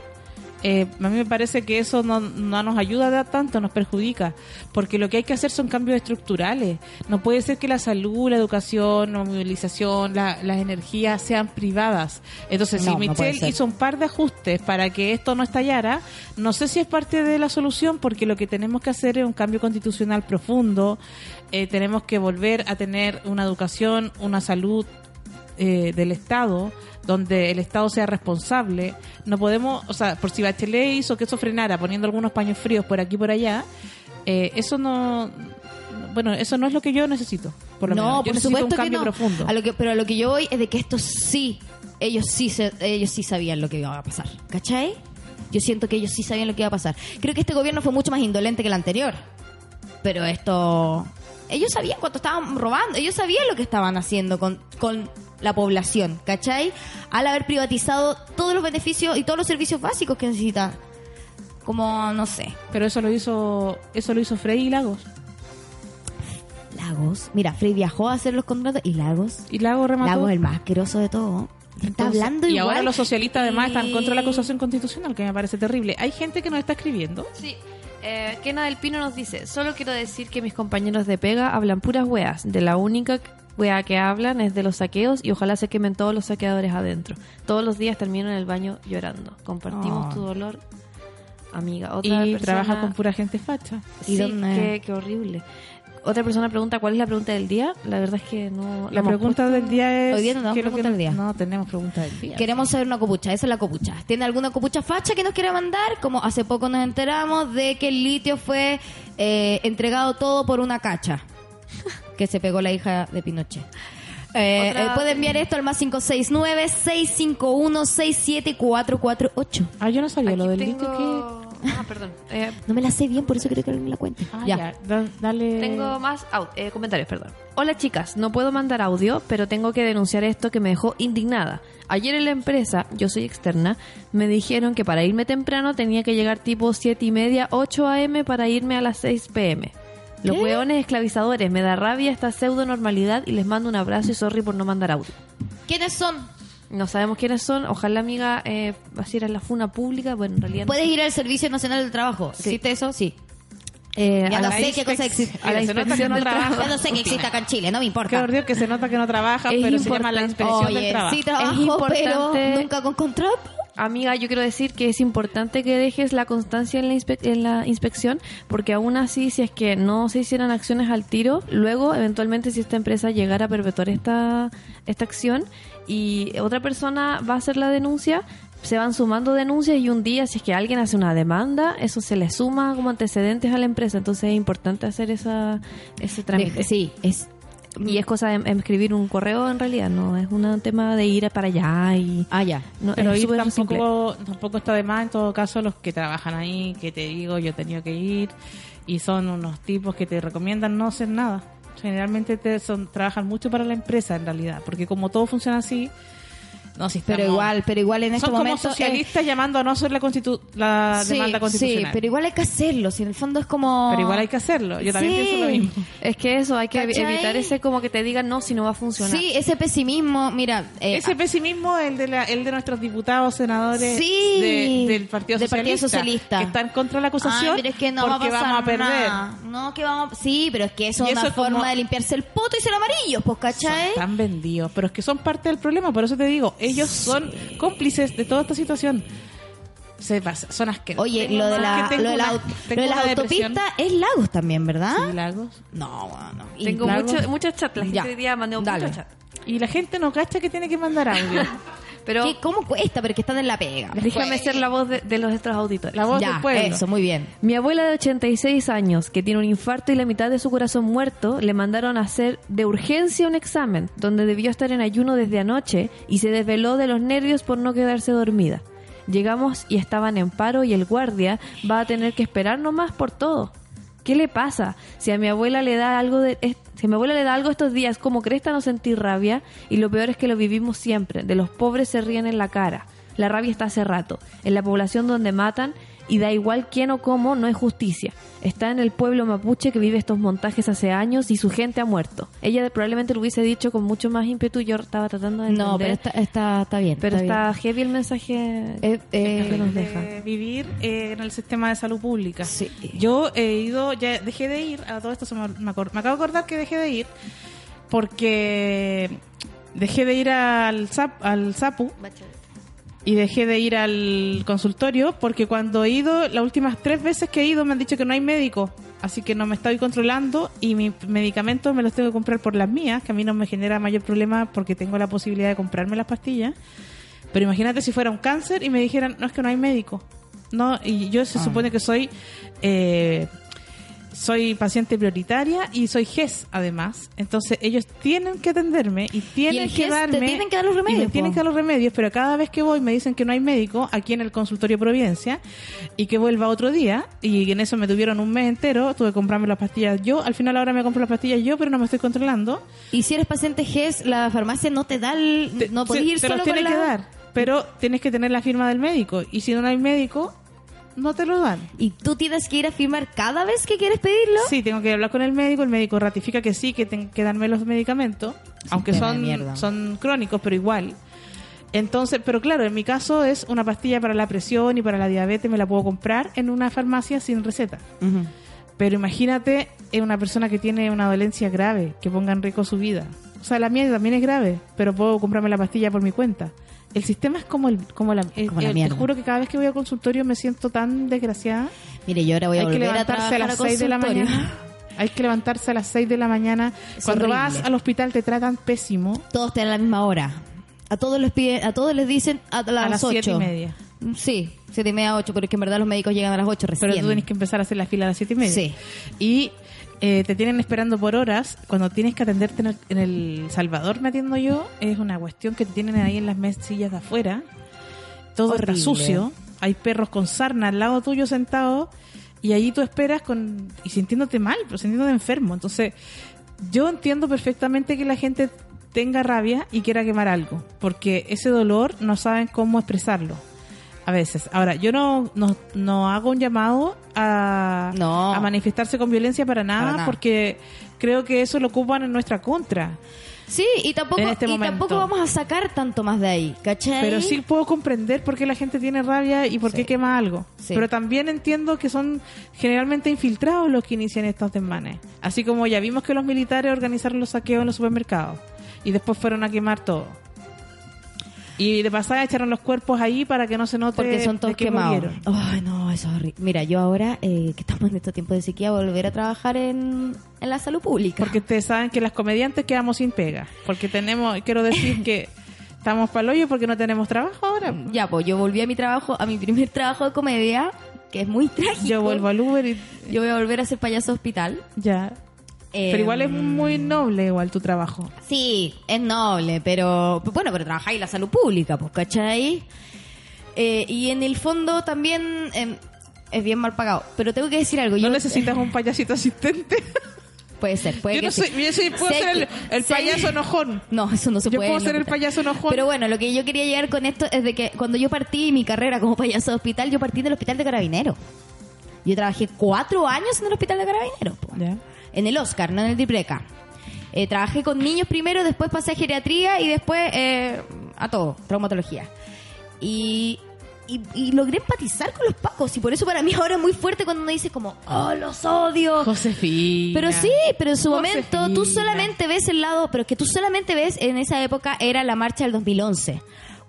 eh, a mí me parece que eso no, no nos ayuda da- tanto, nos perjudica, porque lo que hay que hacer son cambios estructurales. No puede ser que la salud, la educación, la movilización, la- las energías sean privadas. Entonces, No, si Michelle hizo un par de ajustes para que esto no estallara, no sé si es parte de la solución, porque lo que tenemos que hacer es un cambio constitucional profundo, eh, tenemos que volver a tener una educación, una salud eh, del Estado, donde el Estado sea responsable. No podemos, o sea, por si Bachelet hizo que eso frenara poniendo algunos paños fríos por aquí y por allá, eh, eso no. Bueno, eso no es lo que yo necesito. Por lo no, menos. Yo por necesito supuesto un cambio que no. profundo. A lo que, pero a lo que yo voy es de que esto sí, ellos sí, se- ellos sí sabían lo que iba a pasar. ¿Cachai? Yo siento que ellos sí sabían lo que iba a pasar. Creo que este gobierno fue mucho más indolente que el anterior. Pero esto... Ellos sabían cuánto estaban robando. Ellos sabían lo que estaban haciendo con, con la población. ¿Cachai? Al haber privatizado todos los beneficios y todos los servicios básicos que necesita. Como, no sé, Pero eso lo hizo eso lo hizo Freddy Lagos. Lagos. Mira, Frey viajó a hacer los contratos y Lagos Y Lagos remató. Lagos el más asqueroso de todo. Está hablando y igual. ahora los socialistas además están Y- contra la acusación constitucional, que me parece terrible. Hay gente que nos está escribiendo. Sí. Eh, Kena del Pino nos dice, solo quiero decir que mis compañeros de pega hablan puras weas. De la única wea que hablan es de los saqueos y ojalá se quemen todos los saqueadores adentro. Todos los días termino en el baño llorando. Compartimos Oh. tu dolor, amiga. Otra y persona- trabaja con pura gente facha. ¿Y Sí, qué, qué horrible. Otra persona pregunta, ¿cuál es la pregunta del día? La verdad es que no... La pregunta puesto- del día es... Hoy día no tenemos ¿qué que pregunta no- del día. No, tenemos pregunta del día. Queremos saber una copucha, esa es la copucha. ¿Tiene alguna copucha facha que nos quiera mandar? Como hace poco nos enteramos de que el litio fue eh, entregado todo por una cacha que se pegó la hija de Pinochet. Eh, eh, puede enviar esto al más 569-651-67448. Ah, yo no sabía Aquí lo del tengo- litio que... Ah, perdón. Eh, No me la sé bien, por eso quiero que alguien me la cuente. Ah, ya. ya. Da- dale... Tengo más eh, comentarios, perdón. Hola chicas, no puedo mandar audio, pero tengo que denunciar esto que me dejó indignada. Ayer en la empresa, yo soy externa, me dijeron que para irme temprano tenía que llegar tipo 7 y media, 8 am para irme a las 6 pm. Los ¿Qué? hueones esclavizadores, me da rabia esta pseudo normalidad y les mando un abrazo y sorry por no mandar audio. ¿Quiénes son? No sabemos quiénes son, ojalá amiga, eh, así era la funa pública, bueno en realidad no ¿Puedes sé. ir al Servicio Nacional del Trabajo? ¿Existe eso? Sí. Eh, Ya a no la sé qué cosa existe. a la inspección no del trabaja. trabajo. Yo no sé que existe acá en Chile, no me Qué importa. ordinario que se nota que no trabaja, Es pero se llama la importante. inspección Oye, del trabajo. sí trabajo, Es importante- pero nunca con contrato. Amiga, yo quiero decir que es importante que dejes la constancia en la, en la inspección, porque aún así, si es que no se hicieran acciones al tiro, luego, eventualmente, si esta empresa llegara a perpetuar esta, esta acción y otra persona va a hacer la denuncia, se van sumando denuncias y un día, si es que alguien hace una demanda, eso se le suma como antecedentes a la empresa. Entonces es importante hacer esa, ese trámite. Sí, es Y es cosa de de escribir un correo en realidad, no es un tema de ir para allá y... Ah, ya. No, Pero ir simple. tampoco, tampoco está de más, en todo caso, los que trabajan ahí, que te digo, yo he tenido que ir, y son unos tipos que te recomiendan no hacer nada. Generalmente te son, trabajan mucho para la empresa, en realidad, porque como todo funciona así, no, si Pero igual, pero igual en este son como momento... socialistas llamando a no hacer la, constitu- la sí, demanda constitucional. Sí, pero igual hay que hacerlo. Si en el fondo es como... Pero igual hay que hacerlo. Yo también Sí. pienso lo mismo. Es que eso, hay que ¿Cachai? evitar ese como que te digan no si no va a funcionar. Sí, ese pesimismo, mira... eh, Ese pesimismo, el de, la, el de nuestros diputados, senadores Sí. de- del Partido, Del Partido Socialista, Socialista. que están contra la acusación Ay, pero es que no va a porque pasar vamos a perder. nada. No, que vamos... Sí, pero es que eso Y es una eso como- forma de limpiarse el poto y ser amarillo, pues, ¿cachai? Están vendidos, pero es que son parte del problema, por eso te digo, ellos son cómplices de toda esta situación. Se pasa, son asquerosos. Oye, Tengo lo de, la, que tengo lo de la, una- [LAUGHS] lo de autopista es Lagos también, ¿verdad? Sí, lagos. No, bueno. Y Tengo Lagos. mucho- muchos chats, la gente Ya, hoy día mandó muchos chats. Y la gente no cacha que tiene que mandar audio. [LAUGHS] Pero ¿Qué- ¿Cómo cuesta? Pero es que están en la pega. déjame ser la voz de, de los nuestros auditores. La voz ya, del pueblo. eso, muy bien. Mi abuela de 86 años, que tiene un infarto y la mitad de su corazón muerto, le mandaron a hacer de urgencia un examen, donde debió estar en ayuno desde anoche y se desveló de los nervios por no quedarse dormida. Llegamos y estaban en paro y el guardia va a tener que esperar nomás por todo. ¿Qué le pasa? Si a mi abuela le da algo de si a mi abuela le da algo estos días, como cresta no sentir rabia y lo peor es que lo vivimos siempre. De los pobres se ríen en la cara. La rabia está hace rato. En la población donde matan y da igual quién o cómo, no es justicia. Está en el pueblo mapuche que vive estos montajes hace años y su gente ha muerto. Ella probablemente lo hubiese dicho con mucho más ímpetu. Yo estaba tratando de No, pero entender, está, está, está bien. pero está, está heavy el mensaje. Eh, eh, que nos deja. de vivir eh, en el sistema de salud pública. Sí. Yo he ido, ya dejé de ir, a todo esto se me, me acabo de acordar que dejé de ir porque dejé de ir al, SAP, al SAPU y dejé de ir al consultorio porque cuando he ido, las últimas tres veces que he ido me han dicho que no hay médico, así que no me estoy controlando y mis medicamentos me los tengo que comprar por las mías, que a mí no me genera mayor problema porque tengo la posibilidad de comprarme las pastillas. Pero imagínate si fuera un cáncer y me dijeran, no es que no hay médico. No, y yo se Ah. supone que soy eh, soy paciente prioritaria y soy GES además. Entonces ellos tienen que atenderme y tienen que te darme tienen que dar los y me remedios, tienen que dar los remedios, pero cada vez que voy me dicen que no hay médico aquí en el consultorio Providencia y que vuelva otro día y en eso me tuvieron un mes entero, tuve que comprarme las pastillas yo, al final ahora me compro las pastillas yo, pero no me estoy controlando. Y si eres paciente GES, la farmacia no te da el... Te- no se- podés ir te solo los con tiene la... que dar, pero tienes que tener la firma del médico y si no hay médico no te lo dan. Y tú tienes que ir a firmar cada vez que quieres pedirlo. Sí, tengo que hablar con el médico, el médico ratifica que sí, que tengo que darme los medicamentos, aunque Sistema son, son crónicos, pero igual. Entonces, pero claro, en mi caso es una pastilla para la presión y para la diabetes, me la puedo comprar en una farmacia sin receta. Pero imagínate una persona que tiene una dolencia grave, que ponga en riesgo su vida. O sea, la mía también es grave, pero puedo comprarme la pastilla por mi cuenta. El sistema es como el como la, eh, Como la mierda. Te juro que cada vez que voy al consultorio me siento tan desgraciada. Mire, yo ahora voy a Hay que volver a levantarse a, las a 6 de la mañana. Hay que levantarse a las 6 de la mañana. Es Cuando horrible. vas al hospital te tratan pésimo. Todos tienen la misma hora. A todos les piden, a todos les dicen a las, a las 8. 7 y media. Sí, siete y media, ocho, pero es que en verdad los médicos llegan a las 8 recién. Pero tú tienes que empezar a hacer la fila a las 7 y media. Sí. Y eh, te tienen esperando por horas. Cuando tienes que atenderte en el, en El Salvador, me atiendo yo, es una cuestión que te tienen ahí en las mesillas de afuera. Todo Horrible. está sucio. Hay perros con sarna al lado tuyo sentados. Y allí tú esperas con y sintiéndote mal, pero sintiéndote enfermo. Entonces, yo entiendo perfectamente que la gente tenga rabia y quiera quemar algo, porque ese dolor no saben cómo expresarlo. A veces. Ahora, yo no, no, no hago un llamado a, No. a manifestarse con violencia para nada, Para nada. porque creo que eso lo ocupan en nuestra contra. Sí, y tampoco, este y tampoco vamos a sacar tanto más de ahí, ¿cachai? Pero sí puedo comprender por qué la gente tiene rabia y por qué Sí. quema algo. Sí. Pero también entiendo que son generalmente infiltrados los que inician estos desmanes. Así como ya vimos que los militares organizaron los saqueos en los supermercados y después fueron a quemar todo. Y de pasada echaron los cuerpos ahí para que no se note Porque son todos quemados. Ay, no, eso es horrible. Mira, yo ahora, eh, que estamos en estos tiempos de sequía, volver a trabajar en, en la salud pública. Porque ustedes saben que las comediantes quedamos sin pega. Porque tenemos, quiero decir que estamos para hoyo porque no tenemos trabajo ahora. Ya, pues yo volví a mi trabajo, a mi primer trabajo de comedia, que es muy trágico. Yo vuelvo al Uber y Yo voy a volver a ser payaso hospital. ya. Eh, Pero igual es muy noble igual tu trabajo. Sí, es noble, pero bueno, pero trabajáis en la salud pública, pues, ¿cachai? Eh, y en el fondo también eh, es bien mal pagado. Pero tengo que decir algo. ¿No yo, necesitas un payasito asistente? [LAUGHS] Puede ser, puede yo que no soy, yo soy- puedo Sé ser el, que- el sé- payaso enojón. No, eso no se Yo puede. puedo en ser el payaso enojón. Pero bueno, lo que yo quería llegar con esto es de que cuando yo partí mi carrera como payaso de hospital, yo partí del hospital de carabineros. Yo trabajé cuatro años en el hospital de carabineros. Ya. En el Oscar, no en el Dipreca. Eh, trabajé con niños primero, después pasé a geriatría y después eh, a todo, traumatología. Y, y, y logré empatizar con los pacos y por eso para mí ahora es muy fuerte cuando uno dice como, oh, los odio. Josefina. Pero sí, pero en su momento tú solamente ves el lado, pero que tú solamente ves en esa época era la marcha del 2011,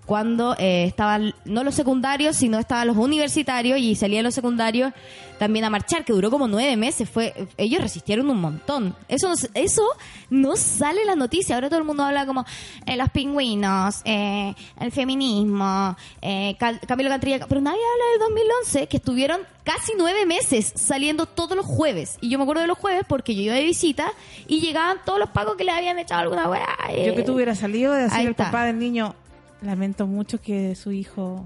cuando eh, estaban no los secundarios, sino estaban los universitarios y salían los secundarios también a marchar, que duró como nueve meses. Fue, ellos resistieron un montón. Eso, eso no sale en la noticia. Ahora todo el mundo habla como eh, los pingüinos, eh, el feminismo, eh, Camilo Cantrilla, pero nadie habla del 2011, que estuvieron casi nueve meses saliendo todos los jueves. Y yo me acuerdo de los jueves porque yo iba de visita y llegaban todos los pagos que le habían echado alguna weá. eh. Yo que tú hubieras salido de decir el papá del niño, lamento mucho que su hijo...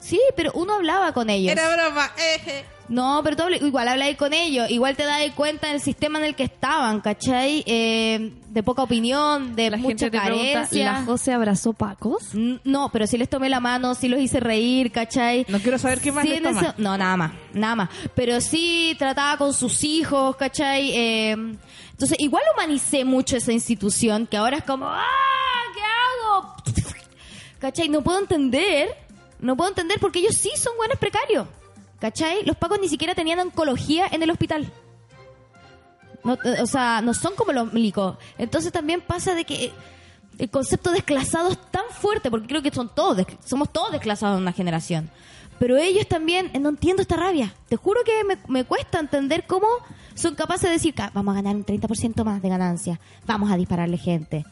Sí, pero uno hablaba con ellos. broma. eh. No, pero tú habla- igual habláis con ellos, igual te das cuenta del sistema en el que estaban, ¿cachai? Eh, de poca opinión, de La mucha gente te pregunta, carencia. ¿la José abrazó pacos? N- No, pero sí les tomé la mano, sí los hice reír, ¿cachai? No quiero saber qué más Sí, les en toma. eso- No, nada más, nada más. Pero sí trataba con sus hijos, ¿cachai? Eh, entonces, igual humanicé mucho esa institución, que ahora es como, ¡ah! ¿Qué hago? ¿Cachai? No puedo entender, no puedo entender porque ellos sí son buenos precarios, ¿cachai? Los pacos ni siquiera tenían oncología en el hospital. No, eh, o sea, no son como los milicos. Entonces también pasa de que... el concepto desclasado es tan fuerte, porque creo que son todos, somos todos desclasados en una generación. Pero ellos también, eh, no entiendo esta rabia. Te juro que me, me cuesta entender cómo son capaces de decir, "Ca- vamos a ganar un 30% más de ganancia, vamos a dispararle gente.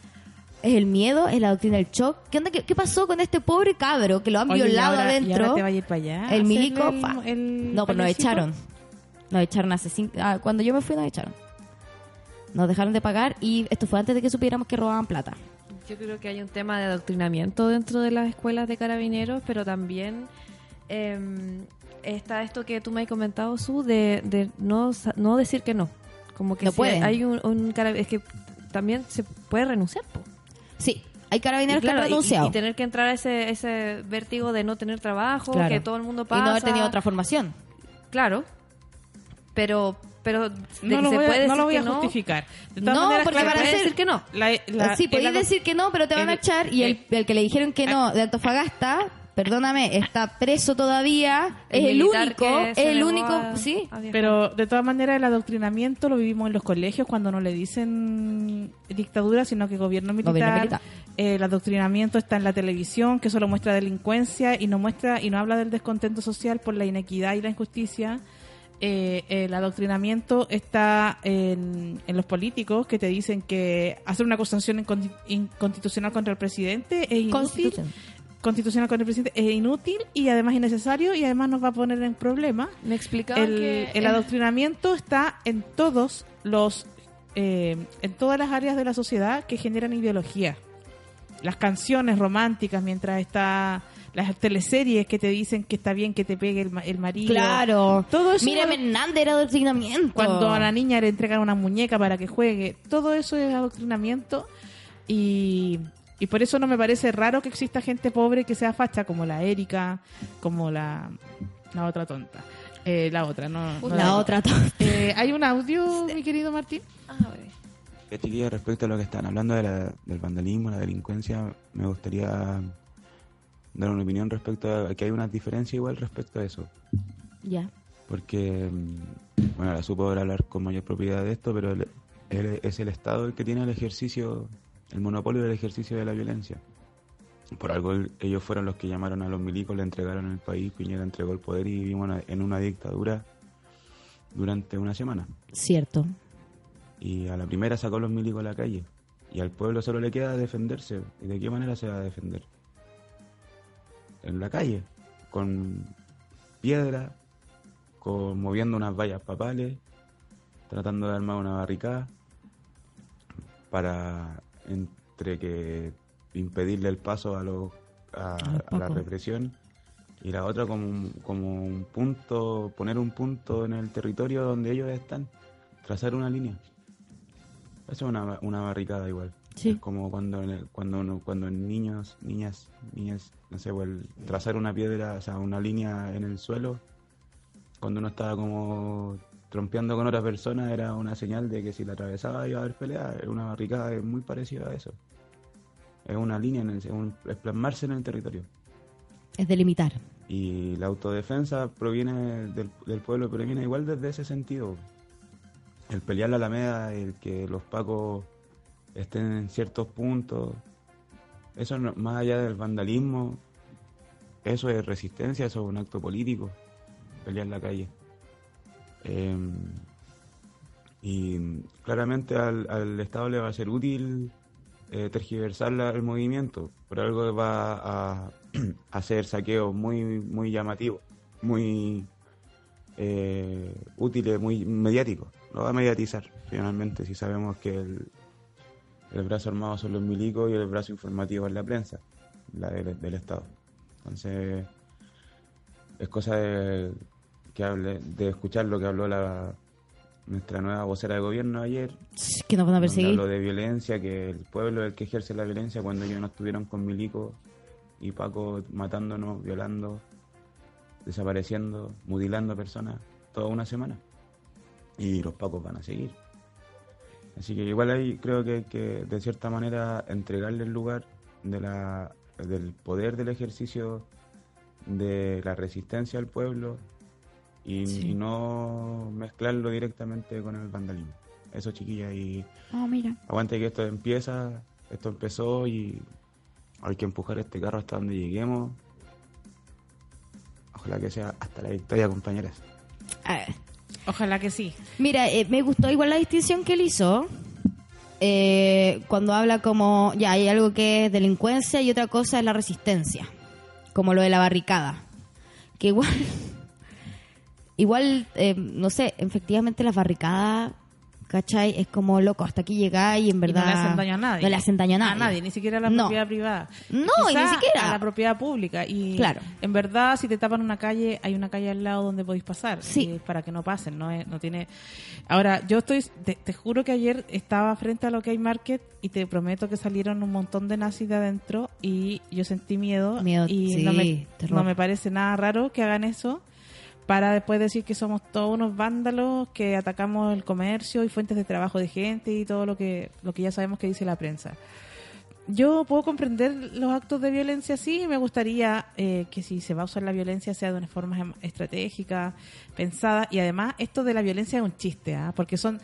Es el miedo, es la doctrina del shock. ¿Qué, onda? ¿Qué, qué pasó con este pobre cabro que lo han Oye, y violado ahora- y adentro? ahora te va a ir para allá. el milico. el- el no, pues nos echaron. Nos echaron hace cinco. ah, cuando yo me fui, nos echaron. Nos dejaron de pagar y esto fue antes de que supiéramos que robaban plata. Yo creo que hay un tema de adoctrinamiento dentro de las escuelas de carabineros, pero también eh, está esto que tú me has comentado, Su, de, de no, no decir que no. Como que No si pueden. hay un, un Es que también se puede renunciar, po. Sí, hay carabineros Y claro, que han y- renunciado. Y, tener que entrar a ese, ese vértigo de no tener trabajo, Claro. que todo el mundo Y pasa. no haber tenido otra formación. Claro. Pero, pero No lo se voy, a- puede no decir lo voy que a no, justificar. De todas No, maneras, porque claro, van a decir que no. la- la- sí, el podéis decir que no, pero te van a el- echar. Y el, el que le dijeron que no de Antofagasta, perdóname, está preso todavía. El es el único, es el único, a- sí. a. Pero de todas maneras el adoctrinamiento lo vivimos en los colegios cuando no le dicen dictadura, sino que gobierno militar. Gobierno militar. El adoctrinamiento está en la televisión, que solo muestra delincuencia y no muestra y no habla del descontento social por la inequidad y la injusticia. Eh, el adoctrinamiento está en, en los políticos que te dicen que hacer una acusación inconstitucional contra el presidente es inútil Constitución. Constitucional contra el presidente es inútil y además innecesario y además nos va a poner en problemas. Me explicaban El, que... el eh, adoctrinamiento está en todos los eh, en todas las áreas de la sociedad que generan ideología. Las canciones románticas mientras está las teleseries que te dicen que está bien que te pegue el, ma- el marido. Claro. Todo eso Mira, Hernández era adoctrinamiento. cuando a la niña le entregan una muñeca para que juegue, todo eso es adoctrinamiento y, y por eso no me parece raro que exista gente pobre que sea facha como la Erika, como la, la otra tonta. Eh, la otra, no. no La otra. Eh, ¿Hay un audio, [LAUGHS] mi querido Martín? ah. Eh, chiquillos, respecto a lo que están hablando de la- del vandalismo, la delincuencia, me gustaría dar una opinión respecto a que hay una diferencia igual respecto a eso. ya. Porque, mm, bueno, la supo hablar con mayor propiedad de esto, pero el- el- es el Estado el que tiene el ejercicio, el monopolio del ejercicio de la violencia. Por algo el- ellos fueron los que llamaron a los milicos, le entregaron el país, Piñera entregó el poder y vivimos en- en una dictadura durante una semana. Cierto. Y a la primera sacó a los milicos a la calle. Y al pueblo solo le queda defenderse. ¿Y de qué manera se va a defender? En la calle, con piedra, con, moviendo unas vallas papales, tratando de armar una barricada para entre que impedirle el paso a, los, a, a la represión y la otra como un, como un punto, poner un punto en el territorio donde ellos están, trazar una línea. Eso es una, una barricada igual. Sí. Es como cuando en el- cuando uno- cuando niños, niñas, niñas, no sé, pues, el trazar una piedra, o sea, una línea en el suelo, cuando uno estaba como trompeando con otra persona, era una señal de que si la atravesaba iba a haber pelea. Es una barricada es muy parecida a eso. Es una línea, en el, es, un- es plasmarse en el territorio. Es delimitar. Y la autodefensa proviene del, del pueblo, pero viene igual desde ese sentido. El pelear la alameda, el que los pacos estén en ciertos puntos, eso no- más allá del vandalismo, eso es resistencia, eso es un acto político, pelear la calle. Eh, y claramente al, al Estado le va a ser útil eh, tergiversar el movimiento, por algo va a [CLEARS THROAT] hacer saqueos muy, muy llamativos, muy eh, útiles, muy mediáticos. Lo va a mediatizar, finalmente, si sabemos que el, el brazo armado son los milicos y el brazo informativo es la prensa, la del Estado. Entonces, es cosa de, que hable, de escuchar lo que habló la, nuestra nueva vocera de gobierno ayer, Que nos van a perseguir. habló de violencia, que el pueblo es el que ejerce la violencia cuando ellos no estuvieron con Milico y Paco matándonos, violando, desapareciendo, mutilando personas toda una semana. Y los Pacos van a seguir. Así que igual ahí creo que hay que, de cierta manera, entregarle el lugar de la, del poder del ejercicio de la resistencia al pueblo y, y no mezclarlo directamente con el vandalismo. Eso, chiquilla, y Oh, mira. aguante que esto empieza esto empezó y hay que empujar este carro hasta donde lleguemos. Ojalá que sea hasta la victoria, compañeras. Ver. Ojalá que sí. Mira, eh, me gustó igual la distinción que él hizo. eh, cuando habla como, ya, hay algo que es delincuencia y otra cosa es la resistencia. Como lo de la barricada. Que igual, [LAUGHS] igual, eh, no sé, efectivamente las barricadas, ¿cachai? Es como loco, hasta aquí llegáis y en Y verdad... no le hacen daño a nadie. No le hacen daño a nadie. A nadie, ni siquiera a la No. propiedad privada. No, y ni siquiera. A la propiedad pública. Y Claro. en verdad, si te tapan una calle, hay una calle al lado donde podéis pasar. Sí. Y para que no pasen, no, es- no tiene... Ahora, yo estoy... Te, te juro que ayer estaba frente a lo que hay market y te prometo que salieron un montón de nazis de adentro y yo sentí miedo. Miedo, y sí, no, me, no me parece nada raro que hagan eso para después decir que somos todos unos vándalos que atacamos el comercio y fuentes de trabajo de gente y todo lo que lo que ya sabemos que dice la prensa. Yo puedo comprender los actos de violencia, sí, y me gustaría eh, que si se va a usar la violencia sea de una forma em- estratégica, pensada, y además esto de la violencia es un chiste, ¿ah? porque son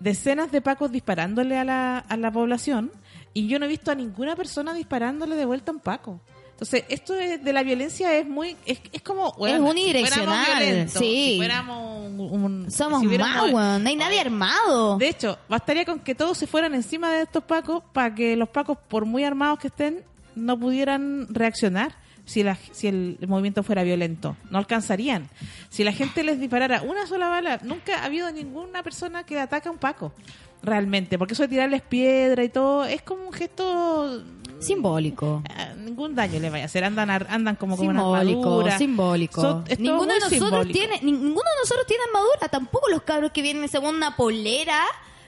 decenas de pacos disparándole a la, a la población y yo no he visto a ninguna persona disparándole de vuelta a un paco. Entonces, esto es- de la violencia es muy, es, es como, bueno, unidireccional, si violentos, sí. si fuéramos un, un- Somos si más. No hay nadie armado. de hecho, bastaría con que todos se fueran encima de estos pacos para que los pacos, por muy armados que estén, no pudieran reaccionar si, la, si el movimiento fuera violento. No alcanzarían. Si la gente les disparara una sola bala, nunca ha habido ninguna persona que ataca a un paco. Realmente, porque eso de tirarles piedra y todo es como un gesto. Simbólico. eh, Ningún daño le vaya a hacer. Andan, andan como con una armadura. simbólico. Es todo ninguno de nosotros simbólico. tiene, ni- ninguno de nosotros tiene armadura, tampoco los cabros que vienen según una polera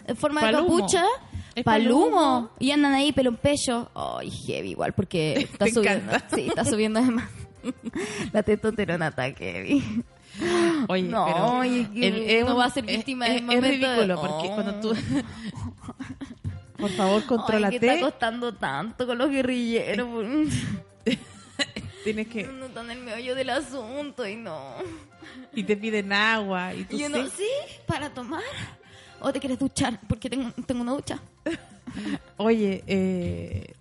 en forma de capucha. Es Palumo. palumo. Y andan ahí pelo en pecho. Ay, heavy igual, porque [LAUGHS] está Te subiendo. encanta. Sí, está subiendo además. [LAUGHS] La testosterona heavy. Oye, No, pero el- es no va a ser es- víctima es, del es momento de- ridículo porque Oh. cuando tú [LAUGHS] por favor Ay, contrólate que está costando tanto con los guerrilleros. [LAUGHS] tienes que No están en el meollo del asunto y no. y te piden agua y tú Y uno, sí. sí, para tomar. ¿O te quieres duchar? Porque tengo, tengo una ducha. [LAUGHS] oye eh,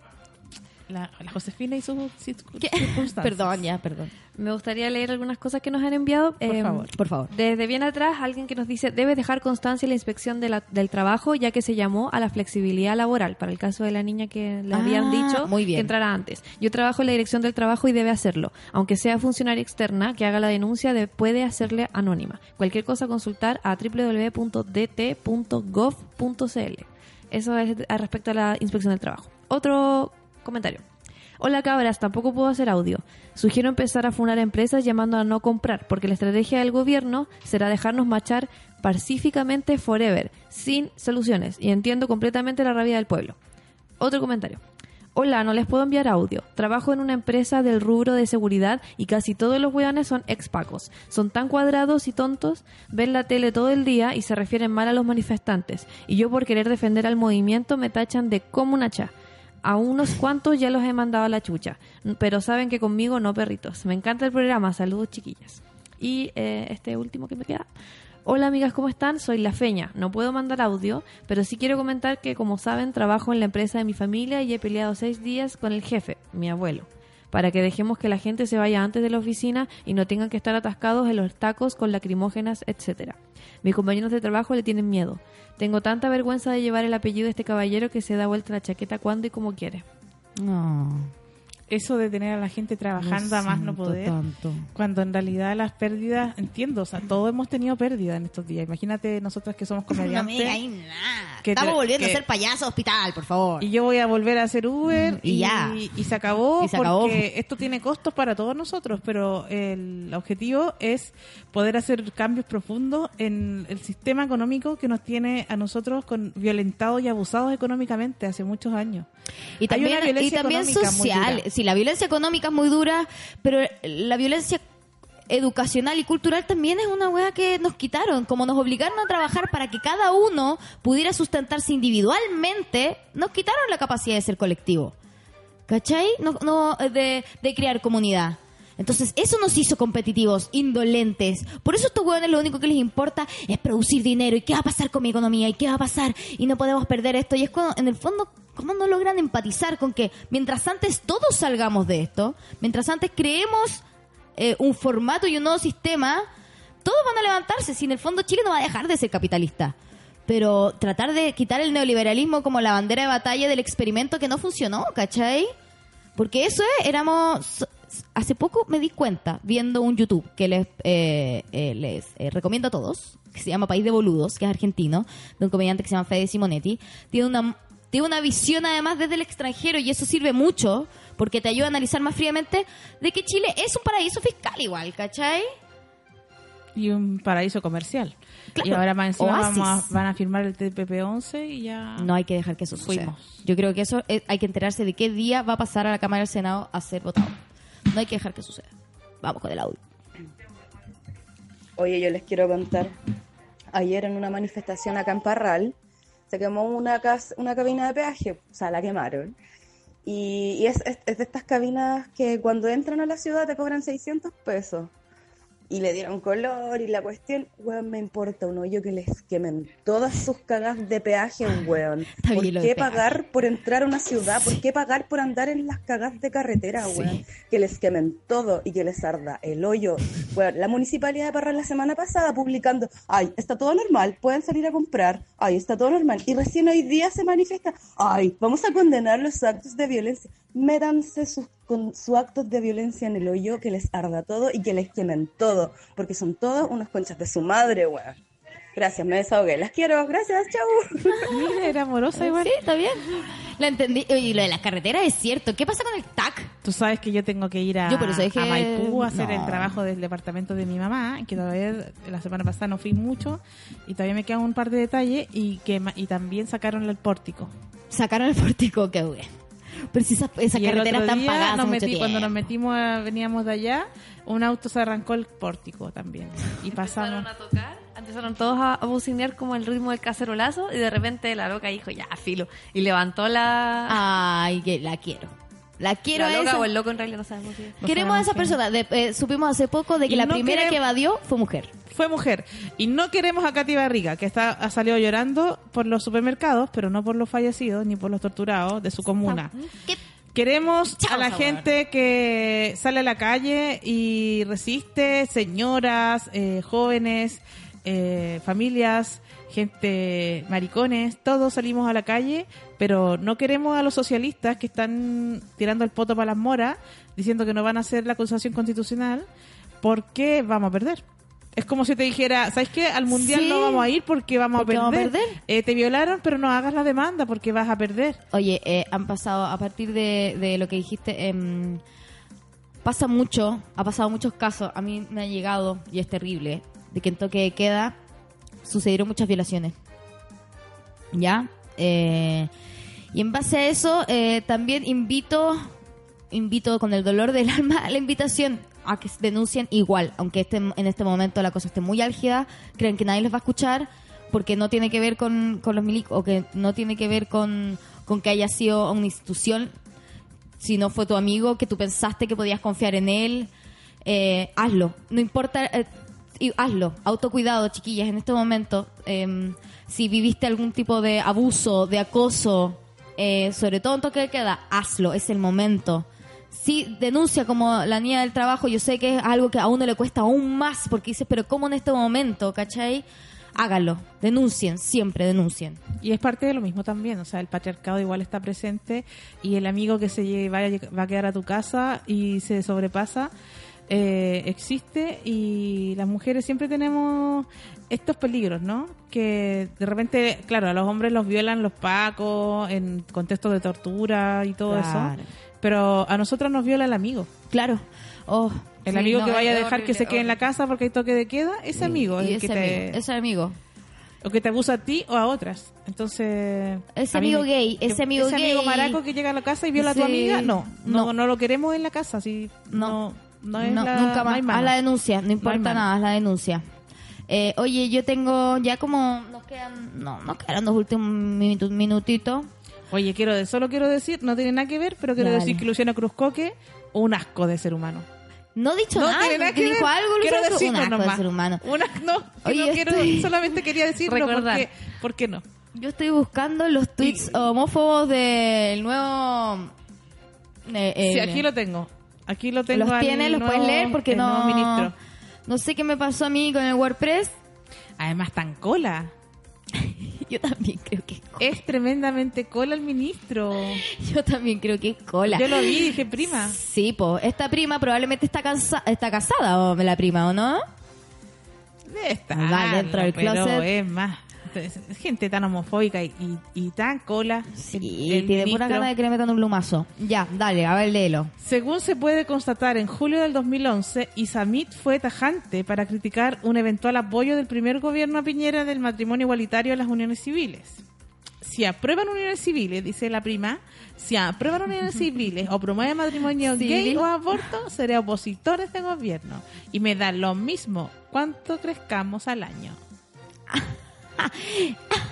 la, la Josefina y sus circunstancias [LAUGHS] Perdón, ya, perdón. Me gustaría leer algunas cosas que nos han enviado. Por Eh, favor. Por favor. Desde bien atrás, alguien que nos dice, debe dejar constancia en la inspección de la- del trabajo, ya que se llamó a la flexibilidad laboral, para el caso de la niña que le Ah, habían dicho muy bien. que entrara antes. Yo trabajo en la dirección del trabajo y debe hacerlo. Aunque sea funcionaria externa, que haga la denuncia, de- puede hacerle anónima. Cualquier cosa, consultar a www.dt.gov.cl. Eso es respecto a la inspección del trabajo. Otro comentario. Hola cabras, tampoco puedo hacer audio. Sugiero empezar a funar empresas llamando a no comprar, porque la estrategia del gobierno será dejarnos marchar pacíficamente forever, sin soluciones, y entiendo completamente la rabia del pueblo. Otro comentario. Hola, no les puedo enviar audio. Trabajo en una empresa del rubro de seguridad y casi todos los weones son expacos. Son tan cuadrados y tontos, ven la tele todo el día y se refieren mal a los manifestantes. Y yo por querer defender al movimiento me tachan de como una cha. A unos cuantos ya los he mandado a la chucha, pero saben que conmigo no perritos. Me encanta el programa, saludos chiquillas. Y eh, este último que me queda. Hola amigas, ¿cómo están? Soy La Feña. No puedo mandar audio, pero sí quiero comentar que, como saben, trabajo en la empresa de mi familia y he peleado seis días con el jefe, mi abuelo, para que dejemos que la gente se vaya antes de la oficina y no tengan que estar atascados en los tacos con lacrimógenas, etcétera. Mis compañeros de trabajo le tienen miedo. Tengo tanta vergüenza de llevar el apellido de este caballero que se da vuelta la chaqueta cuando y como quiere. No. Eso de tener a la gente trabajando a más no poder tanto. cuando en realidad las pérdidas entiendo o sea todos hemos tenido pérdidas en estos días imagínate nosotras que somos [LAUGHS] No me comediantes nada. que Estamos volviendo que- a ser payaso hospital, por favor. y yo voy a volver a hacer Uber Y ya. y se acabó Y se acabó. porque esto tiene costos para todos nosotros, pero el objetivo es poder hacer cambios profundos en el sistema económico que nos tiene a nosotros con violentados y abusados económicamente hace muchos años. Y Hay también, una violencia y también social. Sí, la violencia económica es muy dura, pero la violencia educacional y cultural también es una wea que nos quitaron. Como nos obligaron a trabajar para que cada uno pudiera sustentarse individualmente, nos quitaron la capacidad de ser colectivo. ¿Cachai? No, no, de, de crear comunidad. Entonces, eso nos hizo competitivos, indolentes. Por eso a estos hueones lo único que les importa es producir dinero. ¿Y qué va a pasar con mi economía? ¿Y qué va a pasar? Y no podemos perder esto. Y es cuando, en el fondo, ¿Cómo no logran empatizar con que mientras antes todos salgamos de esto, mientras antes creemos eh, un formato y un nuevo sistema, todos van a levantarse. Si en el fondo Chile no va a dejar de ser capitalista. Pero tratar de quitar el neoliberalismo como la bandera de batalla del experimento que no funcionó, ¿cachai? Porque eso es, éramos... Hace poco me di cuenta viendo un YouTube que les, eh, eh, recomiendo a todos, que se llama País de Boludos, que es argentino, de un comediante que se llama Fede Simonetti. Tiene una, tiene una visión además desde el extranjero y eso sirve mucho porque te ayuda a analizar más fríamente de que Chile es un paraíso fiscal igual, ¿cachai? Y un paraíso comercial. Claro. Y ahora más encima vamos a- van a firmar el TPP-11 y ya... No hay que dejar que eso suceda. Fuimos. Yo creo que eso es- hay que enterarse de qué día va a pasar a la Cámara del Senado a ser votado. No hay que dejar que suceda. Vamos con el audio. Oye, yo les quiero contar. Ayer en una manifestación acá en Parral se quemó una, cas- una cabina de peaje, o sea, la quemaron. Y, y es, es- es de estas cabinas que cuando entran a la ciudad te cobran 600 pesos. Y le dieron color y la cuestión, weón, me importa un hoyo que les quemen todas sus cagas de peaje, weón. Está ¿Por qué pagar por entrar a una ciudad? ¿Por qué pagar por andar en las cagas de carretera, Sí. weón? Que les quemen todo y que les arda el hoyo. Weón, la municipalidad de Parral la semana pasada publicando, ay, está todo normal, pueden salir a comprar, ay, está todo normal. Y recién hoy día se manifiesta, ay, vamos a condenar los actos de violencia. Métanse sus, con sus actos de violencia en el hoyo, que les arda todo y que les quemen todo, porque son todos unos conchas de su madre, weón. Gracias, me desahogué. Las quiero, gracias, chau. [LAUGHS] Mira, era amorosa igual. Sí, está bien. La entendí. Y lo de las carreteras es cierto. ¿Qué pasa con el TAC? Tú sabes que yo tengo que ir a, Yo Maipú a hacer no. el trabajo del departamento de mi mamá, que todavía la semana pasada no fui mucho y todavía me quedan un par de detalles y que ma- y también sacaron el pórtico. Sacaron el pórtico, que güey. Pero si esas, esas carreteras están pagadas nos metí- cuando nos metimos, a- veníamos de allá, un auto se arrancó el pórtico también y pasamos. Empezaron a tocar, empezaron todos a, a bucinear como el ritmo del cacerolazo y de repente la loca dijo, ya, filo. Y levantó la... Ay, que la quiero. La quiero la loca esa. o el loco en realidad no sabemos si es. No Queremos a esa persona. De- eh, supimos hace poco de que Y la no primera queremos- que evadió fue mujer. Fue mujer. Y no queremos a Katy Barriga, que está, ha salido llorando por los supermercados, pero no por los fallecidos ni por los torturados de su comuna. ¿Qué? Queremos Chao, a la gente que sale a la calle y resiste, señoras, eh, jóvenes, eh, familias, gente, maricones, todos salimos a la calle, pero no queremos a los socialistas que están tirando el poto para las moras, diciendo que no van a hacer la acusación constitucional, porque vamos a perder. Es como si te dijera, ¿sabes qué? Al mundial Sí. no vamos a ir porque vamos, Porque a, vamos a perder. perder. Eh, te violaron, pero no hagas la demanda porque vas a perder. Oye, eh, han pasado, a partir de, de lo que dijiste, em, pasa mucho, ha pasado muchos casos, a mí me ha llegado, y es terrible, de que en toque de queda sucedieron muchas violaciones. ¿Ya? Eh, y en base a eso, eh, también invito, invito con el dolor del [LAUGHS] alma a la invitación a que denuncien igual, aunque este, en este momento la cosa esté muy álgida, creen que nadie les va a escuchar porque no tiene que ver con, con los milicos o que no tiene que ver con, con que haya sido una institución, si no fue tu amigo, que tú pensaste que podías confiar en él, eh, hazlo. No importa, eh, y hazlo. Autocuidado, chiquillas, en este momento. eh, si viviste algún tipo de abuso, de acoso, eh, sobre todo en toque de queda, hazlo, es el momento. Sí, denuncia como la niña del trabajo, yo sé que es algo que a uno le cuesta aún más, porque dices, pero ¿cómo en este momento, cachai? Háganlo, denuncien, siempre denuncien. Y es parte de lo mismo también, o sea, el patriarcado igual está presente y el amigo que se lle- va a, va a quedar a tu casa y se sobrepasa eh, existe y las mujeres siempre tenemos estos peligros, ¿no? Que de repente, claro, a los hombres los violan los pacos en contextos de tortura y todo Claro. eso, pero a nosotras nos viola el amigo. Claro. Oh, El sí, amigo no, que vaya a dejar que se horrible, quede en la casa porque hay toque de queda, ese amigo es el que ese te, amigo, ese amigo. o que te abusa a ti o a otras. Entonces, Ese amigo me- gay, ese amigo ese gay. amigo maraco que llega a la casa y viola a tu amiga, no, no, No. no lo queremos en la casa, sí, No. no, no es No, la- nunca no más. hay haz la denuncia, no importa nada, haz la denuncia. Eh, oye, yo tengo ya como nos quedan, no, nos quedan los últimos minutos, minutitos. Oye, quiero de- solo quiero decir, no tiene nada que ver, pero quiero Dale. decir que Luciano Cruzcoque, un asco de ser humano. No he dicho No nada, tiene nada que dijo ver. algo, quiero Luciano Cruz, un asco de nomás. ser humano. Una- no, Oye, no quiero, estoy- [LAUGHS] solamente quería decirlo Recordar. porque, ¿por qué no? Yo estoy buscando los tweets homófobos del nuevo... eh, Sí, el- aquí lo tengo. Aquí lo tengo. los al tiene, los puedes leer porque no... ministro. No sé qué me pasó a mí con el WordPress. Además, tan cola. [LAUGHS] Yo también creo que es cola. Es tremendamente cola el ministro. [LAUGHS] Yo también creo que es cola. Yo lo vi dije, prima. Sí, po. Esta prima probablemente está, cansa está casada, o la prima, ¿o no? Estar, Va dentro del pero closet. es más. Gente tan homofóbica y, y, y tan cola. Sí, el- el tiene pura gana de que le metan un lumazo. Ya, dale, a ver, léelo. Según se puede constatar, en julio del 2011, Isamit fue tajante para criticar un eventual apoyo del primer gobierno a Piñera del matrimonio igualitario a las uniones civiles. Si aprueban uniones civiles, dice la prima, si aprueban uniones [LAUGHS] civiles o promueven matrimonio gay o aborto, seré opositor a este gobierno. Y me da lo mismo cuánto crezcamos al año. [LAUGHS] [LAUGHS]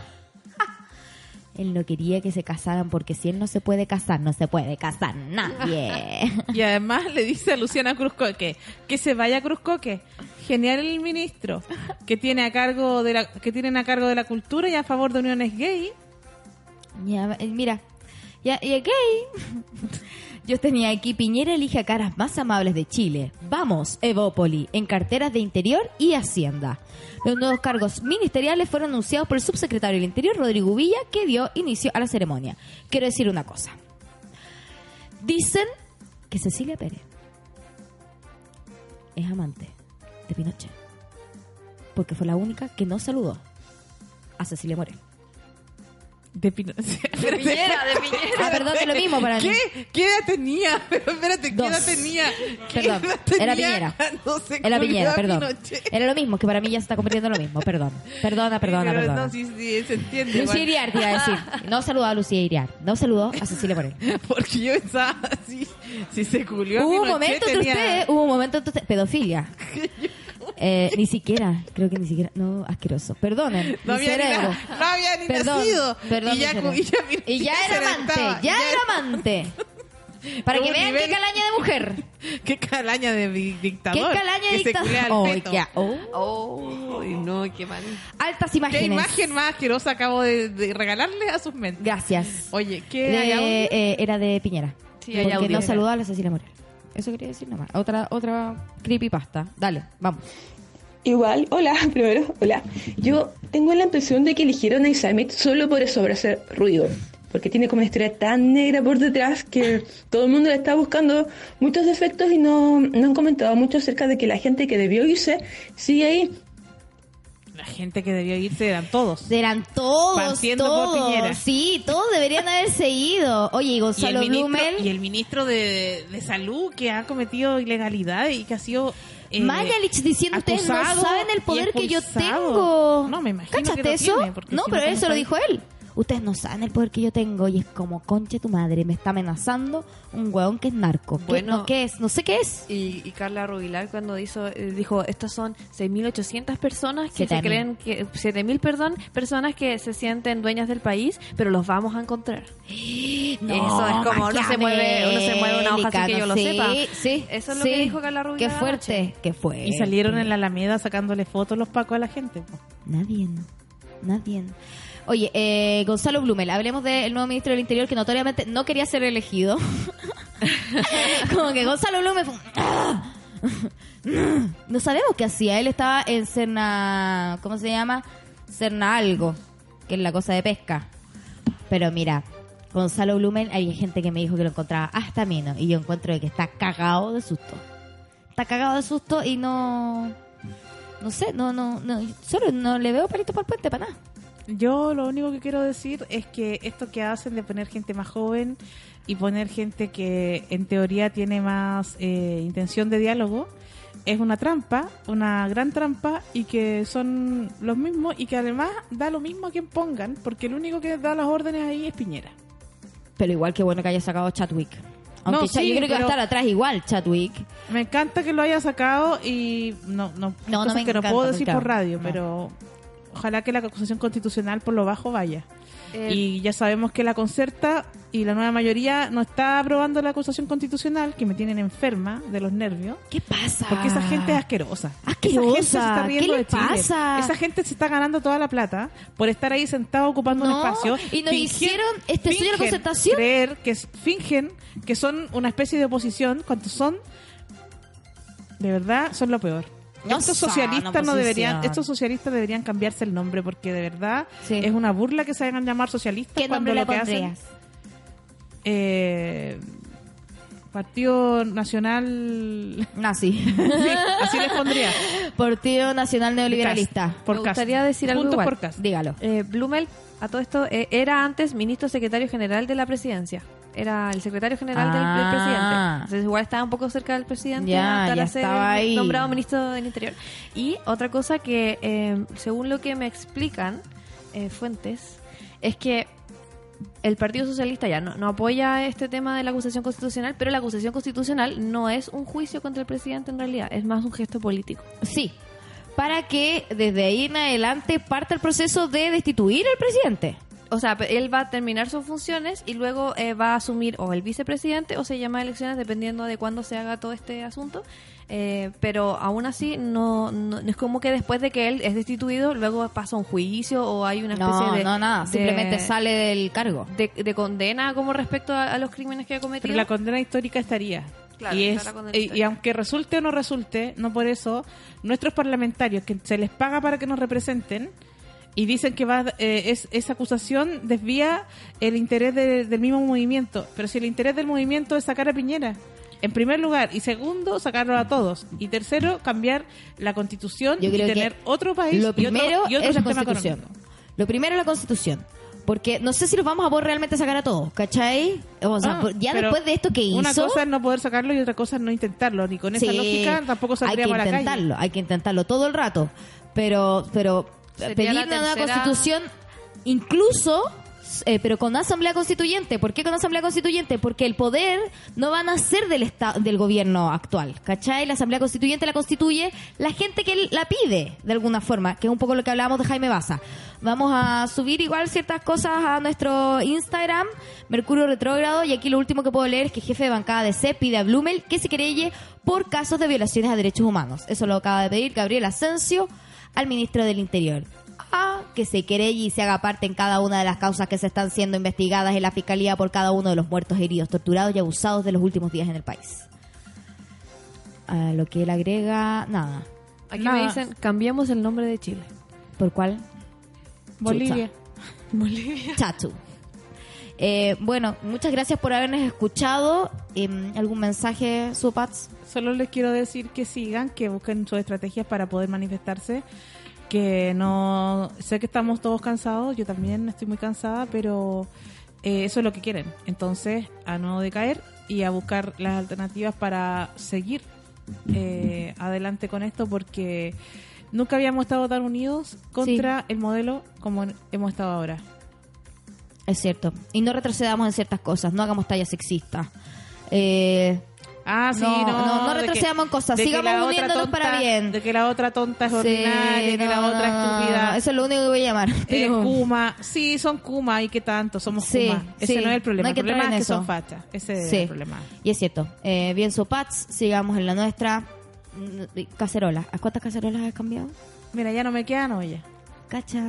Él no quería que se casaran porque si él no se puede casar, no se puede casar nadie. [LAUGHS] Y además le dice a Luciana Cruzcoque que se vaya a Cruzcoque. Genial el ministro que tiene a cargo de la que tienen a cargo de la cultura y a favor de uniones gay. Ya, eh, mira, ya, y es gay. Yo tenía aquí Piñera elige a caras más amables de Chile. Vamos, Evópoli, en carteras de Interior y Hacienda. Los nuevos cargos ministeriales fueron anunciados por el subsecretario del Interior, Rodrigo Villa, que dio inicio a la ceremonia. Quiero decir una cosa. Dicen que Cecilia Pérez es amante de Pinochet. Porque fue la única que no saludó a Cecilia Morel. De Pino- [LAUGHS] Espérate. Ah, perdón, es lo mismo para mí. ¿Qué? ¿Qué edad tenía? [LAUGHS] Pero espérate, ¿qué Dos. edad tenía? ¿Qué Perdón, edad tenía era Piñera. cuando [LAUGHS] se Era culió Piñera, perdón. Pinochet? Era lo mismo, que para mí ya se está convirtiendo en lo mismo. Perdón. Perdona, perdona, Pero perdona. No, sí, sí, se entiende. Lucía igual. Iriar te iba a decir. No saludó a Lucía Iriar. No saludó a Cecilia Morel. Porque yo pensaba, si, si se culió a Hubo un Pinochet, momento entre tenía- ustedes, hubo un momento entre ustedes. Pedofilia. Eh, ni siquiera, creo que ni siquiera. No, asqueroso. Perdonen. No mi había, ni, na- no había ni Perdón, nacido. perdón, y, ya, y ya, Y ya [LAUGHS] era amante, estaba, ya era amante. [LAUGHS] Para que vean nivel- qué calaña de mujer. [LAUGHS] Qué calaña de di- Qué dictador. calaña de dictador. feto. Oiga, oh. Oh, no, qué mal. Altas ¿Qué imágenes. imagen más asquerosa acabo de, de regalarle a sus mentes? Gracias. Oye, ¿qué De- eh, era de Piñera. Sí, porque no saludó a la Cecilia Morel. Eso quería decir nomás. Otra, otra creepypasta. Dale, vamos. Igual, hola, [LAUGHS] primero, hola. Yo tengo la impresión de que eligieron a Isamit solo por eso, por hacer ruido. Porque tiene como una historia tan negra por detrás que todo el mundo le está buscando muchos defectos y no, no han comentado mucho acerca de que la gente que debió irse sigue ahí. La gente que debió irse eran todos. Eran todos, Partiendo por todos. Piñera. Sí, todos deberían haberse ido. Oye, y Y el, Gonzalo ministro, Blumel. y el ministro de, de Salud que ha cometido ilegalidad y que ha sido... eh, Mañalich diciendo ustedes no saben el y poder que yo expulsado". tengo. No, me imagino ¿Cachaste que lo eso? tiene, no, si pero ¿cómo eso lo dijo él. Ustedes no saben el poder que yo tengo y es como conche tu madre, me está amenazando un hueón que es narco. ¿Qué, Bueno. no, ¿qué es? No sé qué es. Y, y Carla Rubilar cuando hizo, eh, dijo, estas son 6.800 personas que se 7.000. creen que, 7.000, perdón, personas que se sienten dueñas del país, pero los vamos a encontrar. [GASPS] No, Eso es como, no se mueve, uno se mueve una hoja sin que yo lo sí, sepa. Sí, Eso es lo sí. que dijo Carla Rubilar Qué fuerte, qué fuerte. Y salieron en la Alameda sacándole fotos los pacos a la gente. Nadie, nadie. Oye, eh, Gonzalo Blumel, hablemos del nuevo ministro del Interior que notoriamente no quería ser elegido. [LAUGHS] Como que Gonzalo Blumel fue... [LAUGHS] No sabemos qué hacía. Él estaba en Cerna... ¿Cómo se llama? Cerna algo, que es la cosa de pesca. Pero mira, Gonzalo Blumel, hay gente que me dijo que lo encontraba hasta mino. Y yo encuentro que está cagado de susto. Está cagado de susto y no... No sé, no, no, no, solo no le veo palito para puente para nada. Yo lo único que quiero decir es que esto que hacen de poner gente más joven y poner gente que en teoría tiene más eh, intención de diálogo es una trampa, una gran trampa y que son los mismos y que además da lo mismo a quien pongan porque el único que da las órdenes ahí es Piñera. Pero igual que bueno que haya sacado Chadwick. Aunque No, sí, yo creo que va a estar atrás igual Chadwick. Me encanta que lo haya sacado y no no, No, me que no puedo decir claro, por radio, no. pero ojalá que la acusación constitucional por lo bajo vaya. Eh, Y ya sabemos que la concerta y la nueva mayoría no está aprobando la acusación constitucional, que me tienen enferma de los nervios. ¿Qué pasa? Porque esa gente es asquerosa. Asquerosa. Esa gente se está riendo ¿Qué le de Chile. pasa? Esa gente se está ganando toda la plata por estar ahí sentado ocupando No, un espacio. y nos hicieron este estudio de fingen concertación. Creer que fingen que son una especie de oposición cuando son de verdad son lo peor. No estos socialistas no oposición. deberían, estos socialistas deberían cambiarse el nombre porque de verdad Sí. es una burla que se hagan llamar socialistas ¿Qué cuando nombre le lo que hacen pondrías? eh, Partido Nacional [LAUGHS] Nazi. Sí, así les pondría. Partido Nacional Neoliberalista. Por me gustaría decir algo Puntos igual. por. Dígalo. Eh, Blumel, a todo esto, eh, era antes ministro secretario general de la presidencia. Era el secretario general del, del Ah. presidente. Entonces igual estaba un poco cerca del presidente Ya, para ya ser estaba ahí. nombrado ministro del Interior. Y otra cosa que, eh, según lo que me explican eh, fuentes, es que el Partido Socialista ya no, no apoya este tema de la acusación constitucional, pero la acusación constitucional no es un juicio contra el presidente en realidad, es más un gesto político. Sí. Para que desde ahí en adelante parte el proceso de destituir al presidente. O sea, él va a terminar sus funciones y luego eh, va a asumir o el vicepresidente o se llama elecciones dependiendo de cuándo se haga todo este asunto. Eh, pero aún así no, no, no es como que después de que él es destituido luego pasa un juicio o hay una especie No, de no, nada. de- Simplemente sale del cargo. de, de condena como respecto a, a los crímenes que ha cometido. Pero la condena histórica estaría. Claro, y, es, y, aunque resulte o no resulte, no por eso, nuestros parlamentarios que se les paga para que nos representen y dicen que va eh, es, esa acusación desvía el interés de- del mismo movimiento. Pero si el interés del movimiento es sacar a Piñera, en primer lugar, y segundo, sacarlo a todos. Y tercero, cambiar la constitución y tener que otro país Lo y otro- primero y otro es la sistema constitución. económico. Lo primero es la constitución. Porque no sé si los vamos a poder realmente sacar a todos, ¿cachai? O sea, Ah, ya después de esto que hizo... Una cosa es no poder sacarlo y otra cosa es no intentarlo. Ni con esa lógica tampoco hay saldríamos que a la calle. intentarlo, hay que intentarlo todo el rato. Pero, pero pedir la una nueva constitución, incluso, eh, pero con asamblea constituyente. ¿Por qué con asamblea constituyente? Porque el poder no van a ser del esta- del gobierno actual, ¿cachai? La asamblea constituyente la constituye la gente que la pide, de alguna forma, que es un poco lo que hablábamos de Jaime Baza. Vamos a subir igual ciertas cosas a nuestro Instagram, Mercurio Retrógrado, y aquí lo último que puedo leer es que el jefe de bancada de C pide a Blumel que se querelle por casos de violaciones a derechos humanos. Eso lo acaba de pedir Gabriel Asensio al ministro del Interior. A que se querelle y se haga parte en cada una de las causas que se están siendo investigadas en la Fiscalía por cada uno de los muertos, heridos, torturados y abusados de los últimos días en el país. A lo que él agrega, nada. Aquí Nada. me dicen, cambiamos el nombre de Chile. ¿Por cuál? [LAUGHS] Bolivia. Chachu. Eh, bueno, muchas gracias por habernos escuchado. Em, ¿Algún mensaje, Supats? Solo les quiero decir que sigan, que busquen sus estrategias para poder manifestarse. Que no. Sé que estamos todos cansados, yo también estoy muy cansada, pero eh, eso es lo que quieren. Entonces, a no decaer y a buscar las alternativas para seguir eh, adelante con esto, porque nunca habíamos estado tan unidos contra el modelo como hemos estado ahora. Es cierto. Y no retrocedamos en ciertas cosas, no hagamos tallas sexistas. Eh, Ah, sí, No, no, no, no de retrocedamos en cosas, de sigamos uniéndonos para tonta- bien. De que la otra tonta es sí, ordinaria, que la otra estúpida Eso es lo único que voy a llamar. pero- Kuma. Sí, son Kuma, ¿y qué tanto? Somos Sí, Kuma. Ese sí, no es el problema. no hay que el problema es que son eso. fachas. Ese es el problema. Y es cierto. Eh, bien, Supats, sigamos en la nuestra. Mm, Cacerola. ¿A cuántas cacerolas has cambiado? Mira, ya no me quedan olla. Cacha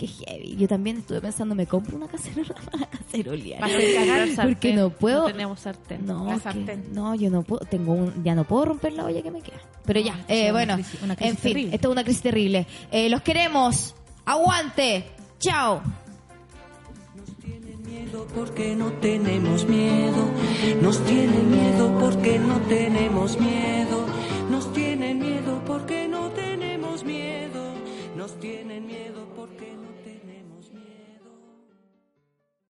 qué heavy. Yo también estuve pensando, me compro una [LAUGHS] cacerola para cacerolear. Para cagar, porque no puedo. No tenemos sartén. No, que, no, yo no puedo. Tengo un, ya no puedo romper la olla que me queda. Pero ya, eh, una bueno, crisis, una crisis en fin, terrible. esto es una crisis terrible. Eh, los queremos. Aguante. Chao. Nos tiene miedo porque no tenemos miedo. Nos tiene miedo porque no tenemos miedo. Nos tienen miedo porque no tenemos miedo. Nos tienen miedo.